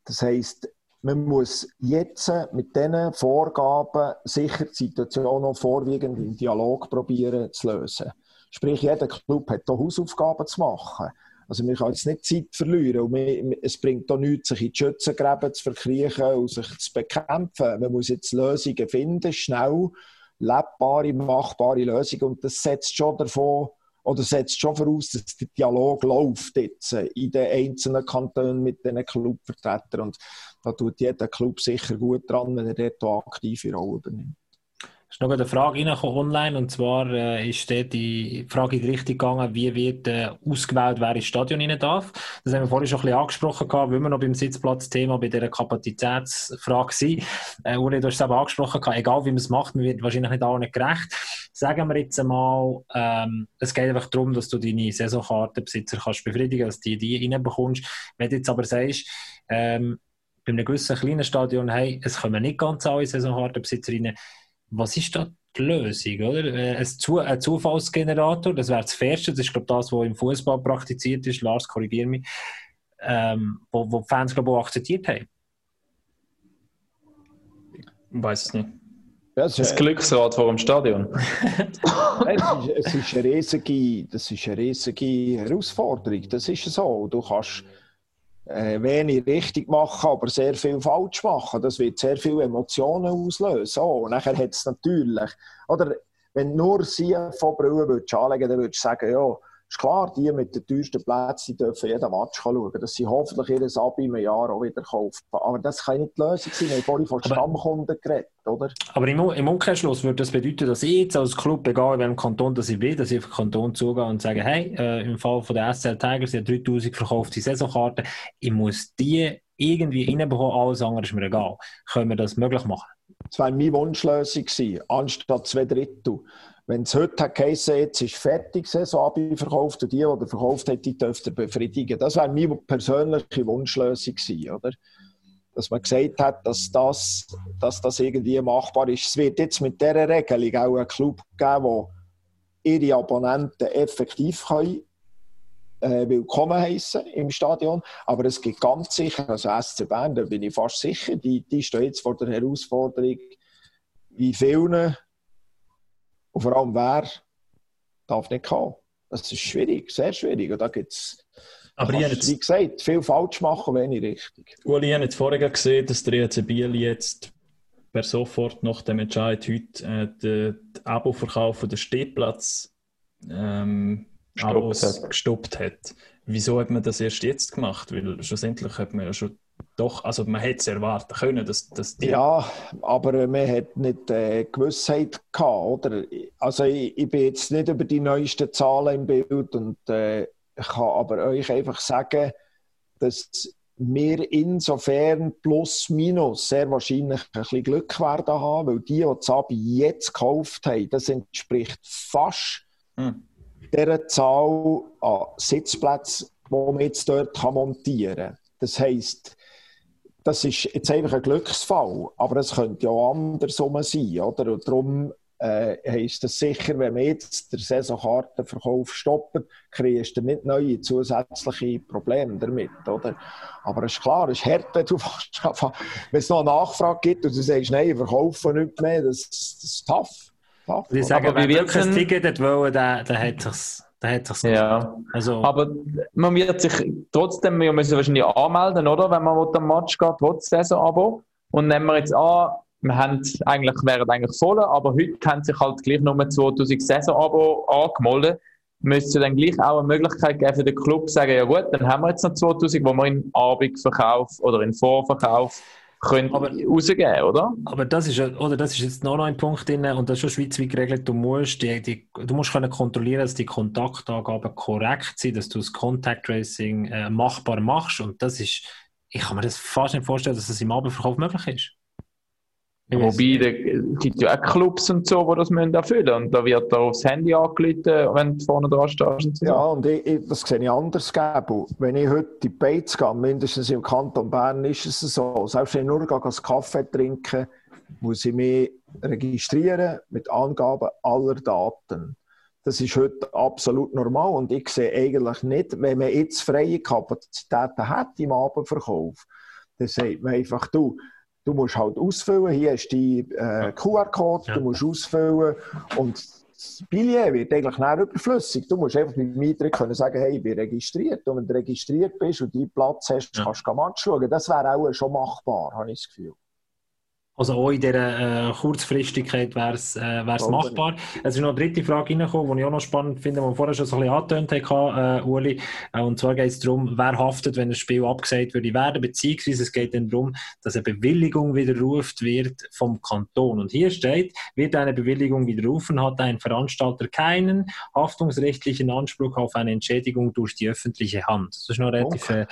Das heisst, man muss jetzt mit diesen Vorgaben sicher die Situation noch vorwiegend im Dialog probieren zu lösen. Sprich, jeder Club hat hier Hausaufgaben zu machen. Also wir können jetzt nicht Zeit verlieren und wir, es bringt auch nichts, sich in die Schützengräben zu verkriechen und sich zu bekämpfen. Man muss jetzt Lösungen finden, schnell, lebbare, machbare Lösungen und das setzt schon davon oder setzt schon voraus, dass der Dialog läuft jetzt in den einzelnen Kantonen mit diesen Clubvertretern und da tut jeder Club sicher gut dran, wenn er dort aktive Rolle übernimmt ist noch eine Frage online und zwar äh, ist dort die Frage in die Richtung gegangen, wie wird äh, ausgewählt, wer ins Stadion rein darf. Das haben wir vorhin schon ein bisschen angesprochen gehabt, weil wir noch beim Sitzplatzthema bei dieser Kapazitätsfrage sind. Äh, Uli, du hast es eben angesprochen gehabt, egal wie man es macht, man wird wahrscheinlich nicht allen gerecht. Sagen wir jetzt einmal, ähm, es geht einfach darum, dass du deine Saisonkartenbesitzer kannst befriedigen, dass du die reinbekommst. Wenn du jetzt aber sagst, ähm, bei einem gewissen kleinen Stadion, hey, es kommen nicht ganz alle Saisonkartenbesitzer rein, was ist da die Lösung? Oder? Äh, ein, Zu ein Zufallsgenerator, das wäre das Erste, das ist glaube das, was im Fußball praktiziert ist, Lars, korrigiere mich, ähm, wo, wo die Fans glaube auch akzeptiert haben. Ich weiß es nicht. Das, das Glücksrad vor dem Stadion. es, ist, es ist eine riesige, das ist eine riesige Herausforderung. Das ist so. Du kannst äh, wenig richtig machen, aber sehr viel falsch machen. Das wird sehr viele Emotionen auslösen. Oh, und nachher hat es natürlich, oder wenn nur sie von Brillen würdest anlegen, dann würdest du sagen, ja, ist klar, die mit den teuersten Plätzen dürfen jeden Match schauen, dass sie hoffentlich ihr Abi im Jahr auch wieder kaufen. Aber das kann nicht die Lösung sein. Wir haben vorhin von Stammkunden geredet, oder? Aber im, im Umkehrschluss würde das bedeuten, dass ich jetzt als Club, egal in welchem Kanton dass ich will, dass ich auf den Kanton zugehe und sage, hey, äh, im Fall von der SCL Tigers, sind 3000 verkaufte Saisonkarten, ich muss die irgendwie reinbekommen, alles andere ist mir egal. Können wir das möglich machen? Das wäre meine Wunschlösung gewesen, anstatt zwei Drittel. Wenn es heute geheißen jetzt ist fertig, Saison verkauft und die, die verkauft hat, die dürfte befriedigen. Das wäre meine persönliche Wunschlösung gewesen, oder? Dass man gesagt hat, dass das, dass das irgendwie machbar ist. Es wird jetzt mit dieser Regelung auch einen Club geben, wo ihre Abonnenten effektiv können, äh, willkommen heißen im Stadion. Aber es gibt ganz sicher, also SC Bern, da bin ich fast sicher, die, die stehen jetzt vor der Herausforderung, wie vielen und vor allem, wer darf nicht kommen? Das ist schwierig, sehr schwierig. Und da gibt es, wie gesagt, viel falsch machen, wenig richtig. Uli, ich habe jetzt vorher gesehen, dass der EC Biel jetzt per sofort nach dem Entscheid heute äh, den, Abo-Verkauf der Stehplatz ähm, gestoppt, hat. gestoppt hat. Wieso hat man das erst jetzt gemacht? Weil schlussendlich hat man ja schon doch, also man hätte es erwarten können, dass, dass die... Ja, aber man hat nicht äh, Gewissheit gehabt, oder? Also ich, ich, bin jetzt nicht über die neuesten Zahlen im Bild und äh, ich kann aber euch einfach sagen, dass wir insofern plus minus sehr wahrscheinlich ein bisschen Glück werden haben, weil die, die das Abi jetzt gekauft haben, das entspricht fast hm. der Zahl an Sitzplätzen, die man jetzt dort montieren kann. Das heisst, das ist jetzt einfach ein Glücksfall, aber es könnte ja auch andersrum sein, oder? Und darum äh, heisst es sicher, wenn man jetzt den Saisonkartenverkauf stoppt, kriegst du nicht neue zusätzliche Probleme damit, oder? Aber es ist klar, es ist hart, wenn du fast, wenn es noch eine Nachfrage gibt und du sagst, nein, ich verkaufe nicht mehr, das, das ist tough. tough. Ich sage, aber wenn wirklich ein Ticket wollen, dann, dann hat es da hat sich's ja. Also, aber man wird sich trotzdem, wir müssen wahrscheinlich anmelden, oder? Wenn man am Match geht, trotz Saison-Abo. Und nehmen wir jetzt an, wir haben eigentlich, wären eigentlich voll, aber heute haben sich halt gleich nur 2000 Saison-Abo angemeldet. Müsste dann gleich auch eine Möglichkeit geben für den Club, sagen, ja gut, dann haben wir jetzt noch 2000, wo wir in Abendverkauf oder in Vorverkauf können aber, rausgeben, oder? Aber das ist, oder das ist jetzt noch ein Punkt drin, und das ist schon schweizweit geregelt. Du musst, die, die, du musst können kontrollieren, dass die Kontaktangaben korrekt sind, dass du das Contact Tracing äh, machbar machst. Und das ist, ich kann mir das fast nicht vorstellen, dass das im Abendverkauf möglich ist. Wobei, es gibt ja auch Clubs und so, die das müssen erfüllen Und da wird da aufs Handy angerufen, wenn du vorne dran stehst. Und so. Ja, und ich, ich, das sehe ich anders. Geben. Wenn ich heute die Beiz gehe, mindestens im Kanton Bern, ist es so. Selbst wenn ich nur einen Kaffee trinke, muss ich mich registrieren mit Angaben aller Daten. Das ist heute absolut normal und ich sehe eigentlich nicht, wenn man jetzt freie Kapazitäten hat im Abendverkauf, dann sagt man einfach, du, Du musst halt ausfüllen. Hier ist die äh, QR-Code, ja. du musst ausfüllen. Und das Billet wird eigentlich nicht überflüssig. Du musst einfach mit dem Eintritt können sagen, hey, ich bin registriert. Und wenn du registriert bist und deinen Platz hast, ja. kannst du Match schauen. Das wäre auch schon machbar, habe ich das Gefühl. Also auch in dieser äh, Kurzfristigkeit wäre es äh, machbar. Es ist noch eine dritte Frage reingekommen, die ich auch noch spannend finde, die wir vorher schon so ein bisschen angetönt haben, äh, Uli. Äh, und zwar geht es darum, wer haftet, wenn ein Spiel abgesagt würde werden, beziehungsweise es geht dann darum, dass eine Bewilligung widerruft wird vom Kanton. Und hier steht, wird eine Bewilligung widerrufen, hat ein Veranstalter keinen haftungsrechtlichen Anspruch auf eine Entschädigung durch die öffentliche Hand. Das ist noch relativ... Äh,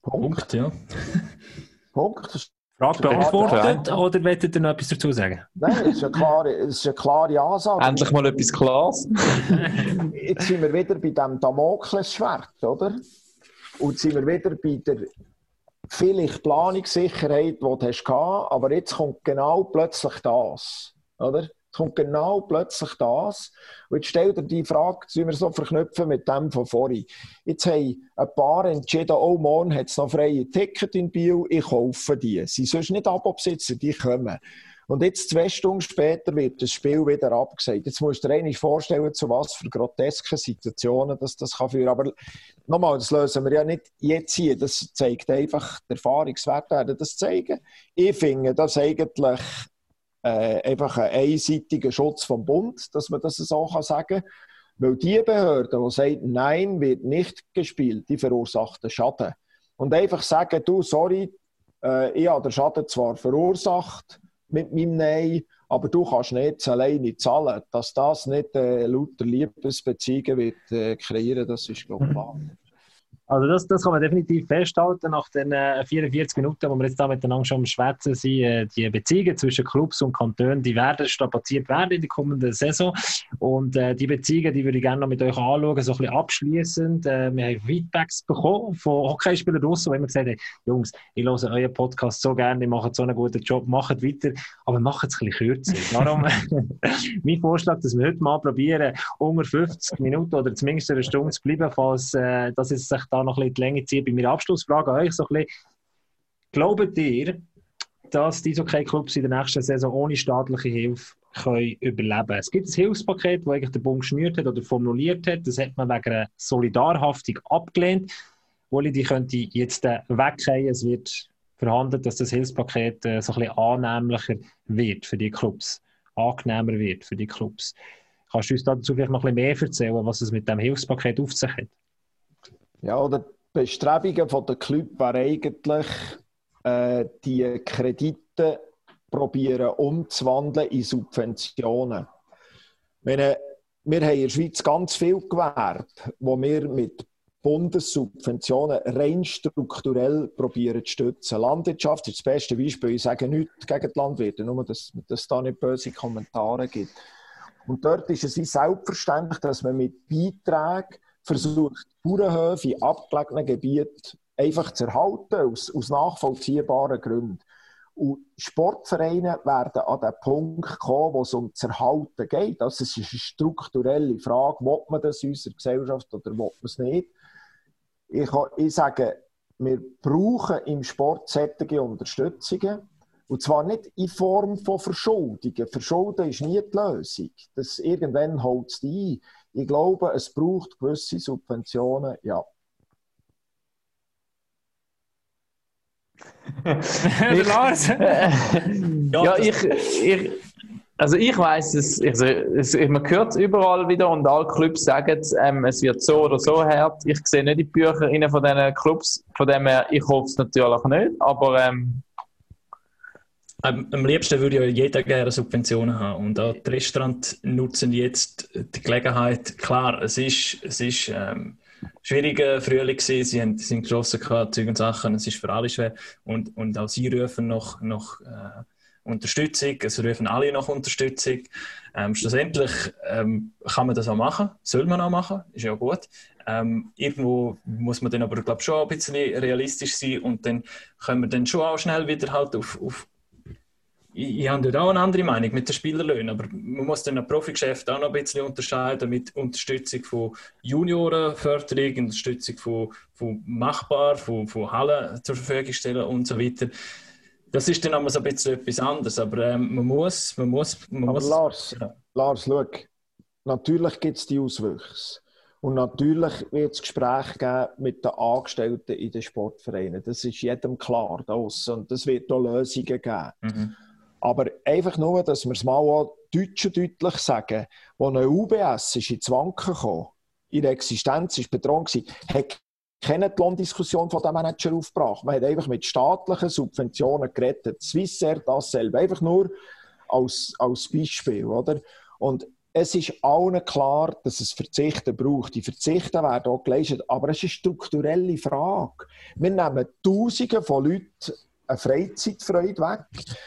Punkt, Punkt ja. Punkt. Frage beantwortet oder wollt ihr noch etwas dazu sagen? Nein, es ist eine klare, es ist eine klare Ansage. Endlich mal etwas Klares. Jetzt sind wir wieder bei dem Damoklesschwert, oder? Und sind wir wieder bei der vielleicht Planungssicherheit, die du hast, aber jetzt kommt genau plötzlich das, oder? Kommt genau plötzlich das. Und jetzt stell dir die Frage, sollen wir so verknüpfen mit dem von vorhin. Jetzt haben ein paar entschieden, oh, morgen hat es noch freie Ticket in Bio, ich kaufe die. Sie sonst nicht Abobesitzer, die kommen. Und jetzt, zwei Stunden später, wird das Spiel wieder abgesagt. Jetzt musst du dir eigentlich vorstellen, zu was für grotesken Situationen das, das kann führen. Aber nochmal, das lösen wir ja nicht jetzt hier. Das zeigt einfach, der Erfahrungswert werden das zeigen. Ich finde das eigentlich äh, einfach ein einseitiger Schutz vom Bund, dass man das so kann sagen kann. Weil die Behörde, die sagt, nein, wird nicht gespielt, die verursacht den Schaden. Und einfach sagen, du, sorry, äh, ich habe den Schaden zwar verursacht, mit meinem Nein, aber du kannst nicht alleine zahlen. Dass das nicht äh, lauter Liebesbeziehungen wird äh, kreieren, das ist glaube ich klar. Also das, das kann man definitiv festhalten nach den äh, 44 Minuten, wo wir jetzt da miteinander schon am Schwätzen sind. Äh, die Beziehungen zwischen Clubs und Kantonen, die werden strapaziert werden in der kommenden Saison. Und äh, die Beziehungen, die würde ich gerne noch mit euch anschauen, so ein bisschen abschließend. Äh, wir haben Feedbacks bekommen von Hockeyspielern draussen, die immer gesagt haben, Jungs, ich höre euren Podcast so gerne, ihr macht so einen guten Job, macht weiter, aber macht es ein bisschen kürzer. Darum mein Vorschlag, dass wir heute mal probieren, unter 50 Minuten oder zumindest eine Stunde zu bleiben, falls äh, das ist sich da da noch ein bisschen die Länge zieht. Bei meiner Abschlussfrage an euch so ein bisschen, glaubt ihr, dass diese OK-Clubs in der nächsten Saison ohne staatliche Hilfe können überleben? Es gibt ein Hilfspaket, das eigentlich der Bund geschnürt hat oder formuliert hat. Das hat man wegen einer Solidarhaftung abgelehnt. Wollen die könnte jetzt äh, weggehen. Es wird verhandelt, dass das Hilfspaket äh, so ein bisschen annehmlicher wird für die Clubs, angenehmer wird für die Clubs. Kannst du uns dazu vielleicht noch ein bisschen mehr erzählen, was es mit dem Hilfspaket auf sich hat? Ja, oder die Bestrebungen der Club wären eigentlich, äh, die Kredite probieren umzuwandeln in Subventionen. Meine, wir haben in der Schweiz ganz viel gewährt, wo wir mit Bundessubventionen rein strukturell probieren zu stützen. Landwirtschaft ist das beste Beispiel. Ich sage nichts gegen die Landwirte, nur dass, dass es da nicht böse Kommentare gibt. Und dort ist es wie selbstverständlich, dass man mit Beiträgen versucht, Bauernhöfe in abgelegenen Gebieten einfach zu erhalten, aus, aus nachvollziehbaren Gründen. Und Sportvereine werden an den Punkt kommen, wo es um das Erhalten geht. Also es ist eine strukturelle Frage, will man das in unserer Gesellschaft oder will man es nicht? Ich, ich sage, wir brauchen im Sport solche Unterstützungen. Und zwar nicht in Form von Verschuldungen. Verschulden ist nie die Lösung. Das, irgendwann holt es ein. Ich glaube, es braucht gewisse Subventionen, ja. ich, Lars? ja, ich, ich, also ich weiß es, also es, man hört es überall wieder und alle Clubs sagen es, ähm, es wird so oder so hart. Ich sehe nicht die Bücher von diesen Clubs, von dem her, ich hoffe es natürlich nicht, aber ähm, am, liebsten würde ja jeder gerne Subventionen haben. Und auch die Restaurants nutzen jetzt die Gelegenheit. Klar, es ist, es ist ähm, schwieriger Frühling gewesen. Sie haben, sind geschlossen gehabt, Zeug und Sachen. Es ist für alle schwer. Und, und auch sie rufen noch, noch äh, Unterstützung. Es rufen alle noch Unterstützung. Ähm, schlussendlich ähm, kann man das auch machen. Soll man auch machen. Ist ja gut. Ähm, irgendwo muss man dann aber, glaube schon ein bisschen realistisch sein und dann können wir dann schon auch schnell wieder halt auf, auf ich, ich habe dort auch eine andere Meinung mit den Spielerlöhnen, aber man muss dann ein Profigeschäft auch noch ein bisschen unterscheiden mit Unterstützung von Juniorenförderung, Unterstützung von, von Machbar, von, von Hallen zur Verfügung stellen und so weiter. Das ist dann aber so ein bisschen etwas anderes, aber ähm, man muss, man muss, man aber muss... Lars, ja. Lars, schau, natürlich gibt es die Auswüchse. Und natürlich wird es Gespräche geben mit den Angestellten in den Sportvereinen. Das ist jedem klar da Und es wird auch Lösungen geben. Mhm. Aber einfach nur, dass wir es mal auch deutsch und deutlich sagen, wo eine UBS ist ins Wanken gekommen, ihre Existenz ist bedroht gewesen, hat keine Lohndiskussion von dem Manager aufgebracht. Man hat einfach mit staatlichen Subventionen gerettet. Swissair dasselbe. Einfach nur als, als Beispiel, oder? Und es ist allen klar, dass es Verzichten braucht. Die Verzichten werden auch geleistet, aber es ist eine strukturelle Frage. Wir nehmen Tausende von Leuten eine Freizeitfreude weg.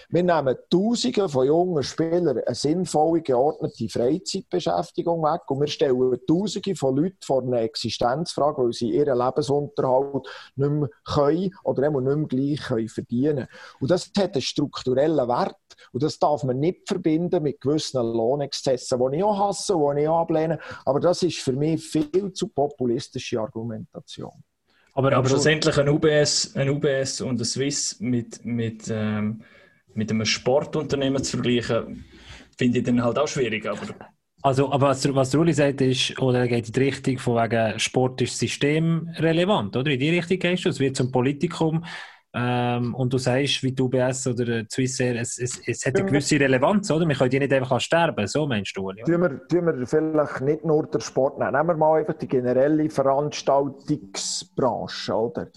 Wir nehmen Tausende von jungen Spielern eine sinnvolle, geordnete Freizeitbeschäftigung weg und wir stellen Tausende von Leuten vor eine Existenzfrage, weil sie ihren Lebensunterhalt nicht mehr können oder nicht mehr gleich können verdienen Und das hat einen strukturellen Wert und das darf man nicht verbinden mit gewissen Lohnexzessen, die ich auch hasse die ich auch ablehne. Aber das ist für mich viel zu populistische Argumentation. Aber, ja, aber schlussendlich ein UBS, ein UBS und ein Swiss mit, mit, ähm, mit einem Sportunternehmen zu vergleichen, finde ich dann halt auch schwierig. Aber also, aber was, was Uli sagt, ist, oder geht in die Richtung von wegen Sport ist systemrelevant, oder? In die Richtung gehst du, es wird zum Politikum ähm, und du sagst, wie du UBS oder Swissair, es, es, es hat eine gewisse Relevanz, oder? Wir können die nicht einfach sterben, so meinst du, Uli? Tun wir, tun wir vielleicht nicht nur den Sport nehmen, nehmen wir mal einfach die generelle Veranstaltungsbranche, oder?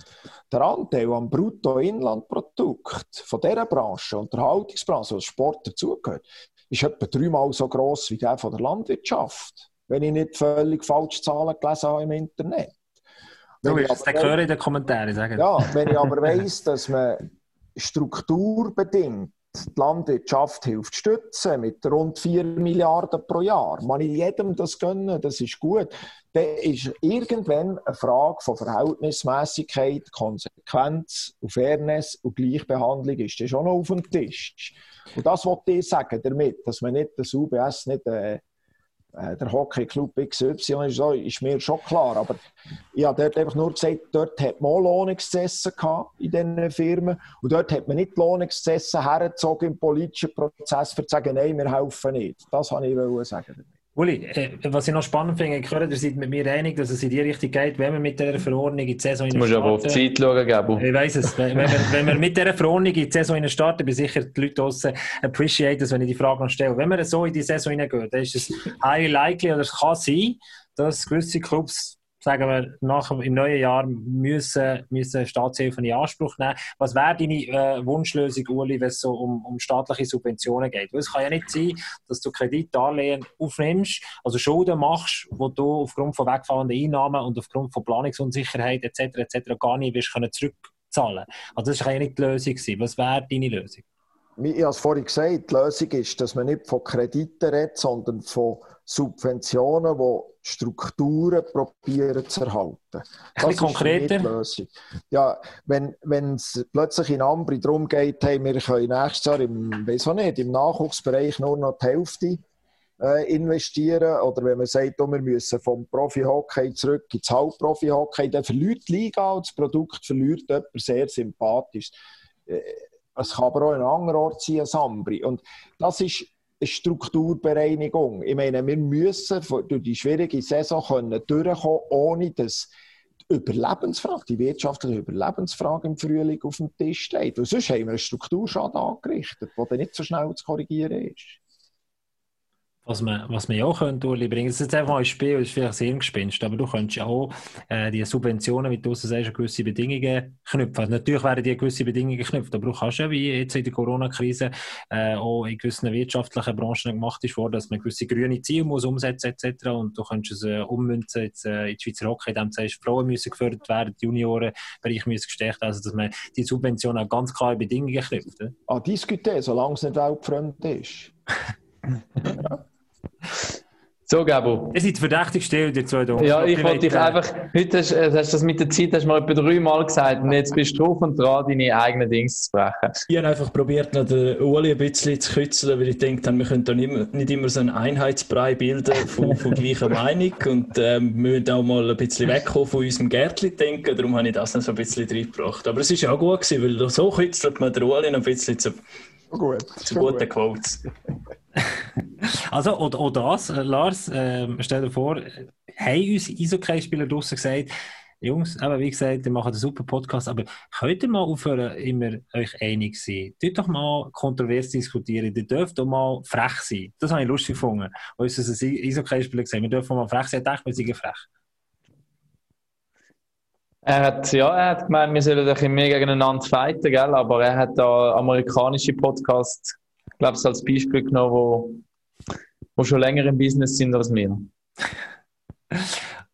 Der Anteil am Bruttoinlandprodukt von dieser Branche, Unterhaltungsbranche, was Sport dazugehört, ist etwa dreimal so gross wie der von der Landwirtschaft. Wenn ich nicht völlig falsche Zahlen gelesen habe im Internet. Wenn du ich das höre in den Kommentaren. Sagen. Ja, wenn ich aber weiss, dass man strukturbedingt die Landwirtschaft hilft stützen mit rund 4 Milliarden pro Jahr. Man ich jedem das gönnen, das ist gut. Dann ist irgendwann eine Frage von Verhältnismäßigkeit, Konsequenz und Fairness und Gleichbehandlung ist das schon auf dem Tisch. Und das wollte ich sagen damit, dass man nicht das UBS nicht äh, äh, der Hockeyclub XY ist, so, ist mir schon klar. Aber ich habe dort einfach nur gesagt, dort hat man Lohnexzesse gehabt in diesen Firmen. Und dort hat man nicht Lohnexzesse hergezogen im politischen Prozess, für zu sagen, nein, wir helfen nicht. Das wollte ich sagen. Uli, äh, was ich noch spannend finde, ich höre, ihr seid mit mir einig, dass es in die Richtung geht, wenn wir mit dieser Verordnung in die Saison Du musst starten, aber auf die Zeit schauen, Gabo. Ich weiss es. wenn, wir, wenn wir mit dieser Verordnung in die Saison starten, bin sicher die Leute draussen appreciate das, wenn ich die Frage noch stelle. Wenn wir so in die Saison hineingehen, dann ist es highly likely, oder es kann sein, dass gewisse Clubs sagen wir, nach, im neuen Jahr müssen, müssen Staatshilfen in Anspruch nehmen. Was wäre deine äh, Wunschlösung, Uli, wenn es so um, um staatliche Subventionen geht? Weil es kann ja nicht sein, dass du Kreditdarlehen aufnimmst, also Schulden machst, wo du aufgrund von wegfallenden Einnahmen und aufgrund von Planungsunsicherheit etc. etc. gar nicht wirst können zurückzahlen. Also das kann ja nicht die Lösung sein. Was wäre deine Lösung? Ich habe es vorhin gesagt, die Lösung ist, dass man nicht von Krediten redet, sondern von Subventionen, die Strukturen probieren zu erhalten. Das ist konkreter. die Lösung. Ja, wenn, es plötzlich in Ambri darum geht, hey, wir können nächstes Jahr im, weiß nicht, im Nachwuchsbereich nur noch die Hälfte äh, investieren oder wenn man sagt, oh, wir müssen vom Profi-Hockey zurück ins Halbprofi-Hockey, dann verliert die Liga und das Produkt verliert jemand sehr sympathisch. Äh, es kann aber auch ein anderer Ort sein als Ambri. Und das ist Strukturbereinigung. Ich meine, wir müssen durch die schwierige Saison können durchkommen, ohne dass die Überlebensfrage, die wirtschaftliche Überlebensfrage im Frühling auf dem Tisch steht. Weil sonst haben wir einen Strukturschaden angerichtet, der nicht so schnell zu korrigieren ist. Was man, was man ja auch könnte, Uli, bringen, das ist jetzt einfach ein Spiel, das ist vielleicht sehr gespinst, aber du könntest ja auch äh, die Subventionen, wie du sagst, gewisse Bedingungen knüpfen. Also natürlich werden die gewisse Bedingungen geknüpft, aber du kannst ja, wie jetzt in der Corona-Krise äh, auch in gewissen wirtschaftlichen Branchen gemacht ist worden, dass man gewisse grüne Ziele muss umsetzen etc. Und du könntest es äh, ummünzen jetzt, äh, in die Schweizer Hockey, indem du sagst, Frauen müssen gefördert werden, die Juniorenbereich müssen gestärkt also dass man die Subventionen an ganz klare Bedingungen knüpft. Äh? Ah, diskutieren, solange es nicht weltfremd ist. ja. So, Gabo. Ihr seid verdächtig still, die zwei Dumme. Ja, ich wollte dich äh, einfach, heute hast, äh, hast du das mit der Zeit hast du mal etwa dreimal gesagt und jetzt bist du drauf und dran, deine eigenen Dinge zu sprechen. Ich habe einfach probiert, noch den Uli ein bisschen zu kützeln, weil ich denke, wir können da nicht, nicht immer so einen Einheitsbrei bilden von, von gleicher Meinung und ähm, wir müssen auch mal ein bisschen wegkommen von unserem Gärtchen denken, darum habe ich das noch so ein bisschen reingebracht. Aber es war ja auch gut gewesen, weil so kützelt man den Uli noch ein bisschen zu, gut, zu guten Quotes. Also, oder, oder das, äh, Lars, äh, stell dir vor, haben uns Eishockey-Spieler draussen gesagt, Jungs, aber wie gesagt, ihr macht einen super Podcast, aber könnt ihr mal aufhören, immer euch einig sein? Tut doch mal kontrovers diskutieren, ihr dürft doch mal frech sein. Das habe ich lustig gefunden. Uns ist ein Eishockey-Spieler gesagt, wir dürfen mal frech sein, ich dachte, wir sind frech. Er hat, ja, er hat gemeint, wir sollen bisschen mehr gegeneinander fighten, gell? aber er hat da amerikanische Podcasts glaube ich, als Beispiel genommen, wo, wo schon länger im Business sind als wir.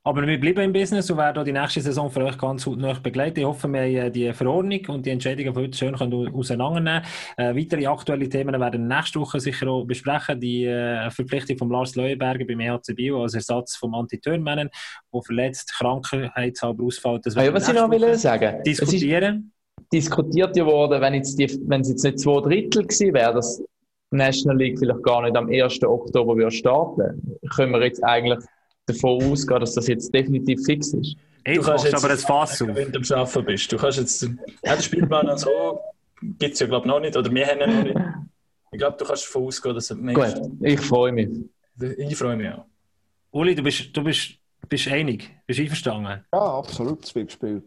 Aber wir bleiben im Business und werden die nächste Saison für euch ganz gut begleiten. Ich hoffe, wir haben äh, die Verordnung und die Entscheidungen von heute schön können auseinandernehmen äh, Weitere aktuelle Themen werden wir nächste Woche sicher auch besprechen. Die äh, Verpflichtung von Lars Leuenberger beim EHC Bio als Ersatz vom Anti-Turnmannen, der verletzt, krankheitshalber ausfällt. Das ah ja, was ich noch will sagen diskutieren. diskutiert ja worden, wenn, jetzt die, wenn es jetzt nicht zwei Drittel gewesen wäre, National League vielleicht gar nicht am 1. Oktober wir starten, können wir jetzt eigentlich davon ausgehen, dass das jetzt definitiv fix ist. Hey, du kannst jetzt aber das Fass auf. Wenn du am Arbeiten bist. Du kannst jetzt, ja, der Spielplan so gibt es ja, glaube ich, noch nicht. Oder wir haben ihn noch nicht. Ich glaube, du kannst davon ausgehen, dass es Gut, ich freue mich. Ich freue mich auch. Uli, du bist, du bist, bist einig? Bist du einverstanden? Ja, absolut, es wird gespielt.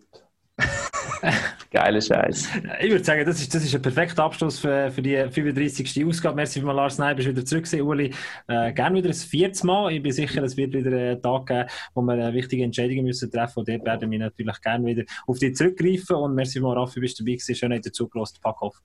Geiler Scheiß. Ich würde sagen, das ist, das ist ein perfekter Abschluss für, für die 35. Ausgabe. Merci mal, Lars Neib, bist wieder zurück gewesen, Uli. Äh, gerne wieder ein viertes Mal. Ich bin sicher, es wird wieder einen Tag geben, wo wir äh, wichtige Entscheidungen müssen treffen. Und dort werden wir natürlich gerne wieder auf dich zurückgreifen. Und merci mal, Raffi, bist du dabei gewesen. Schön, dass du zugelassen Pack auf.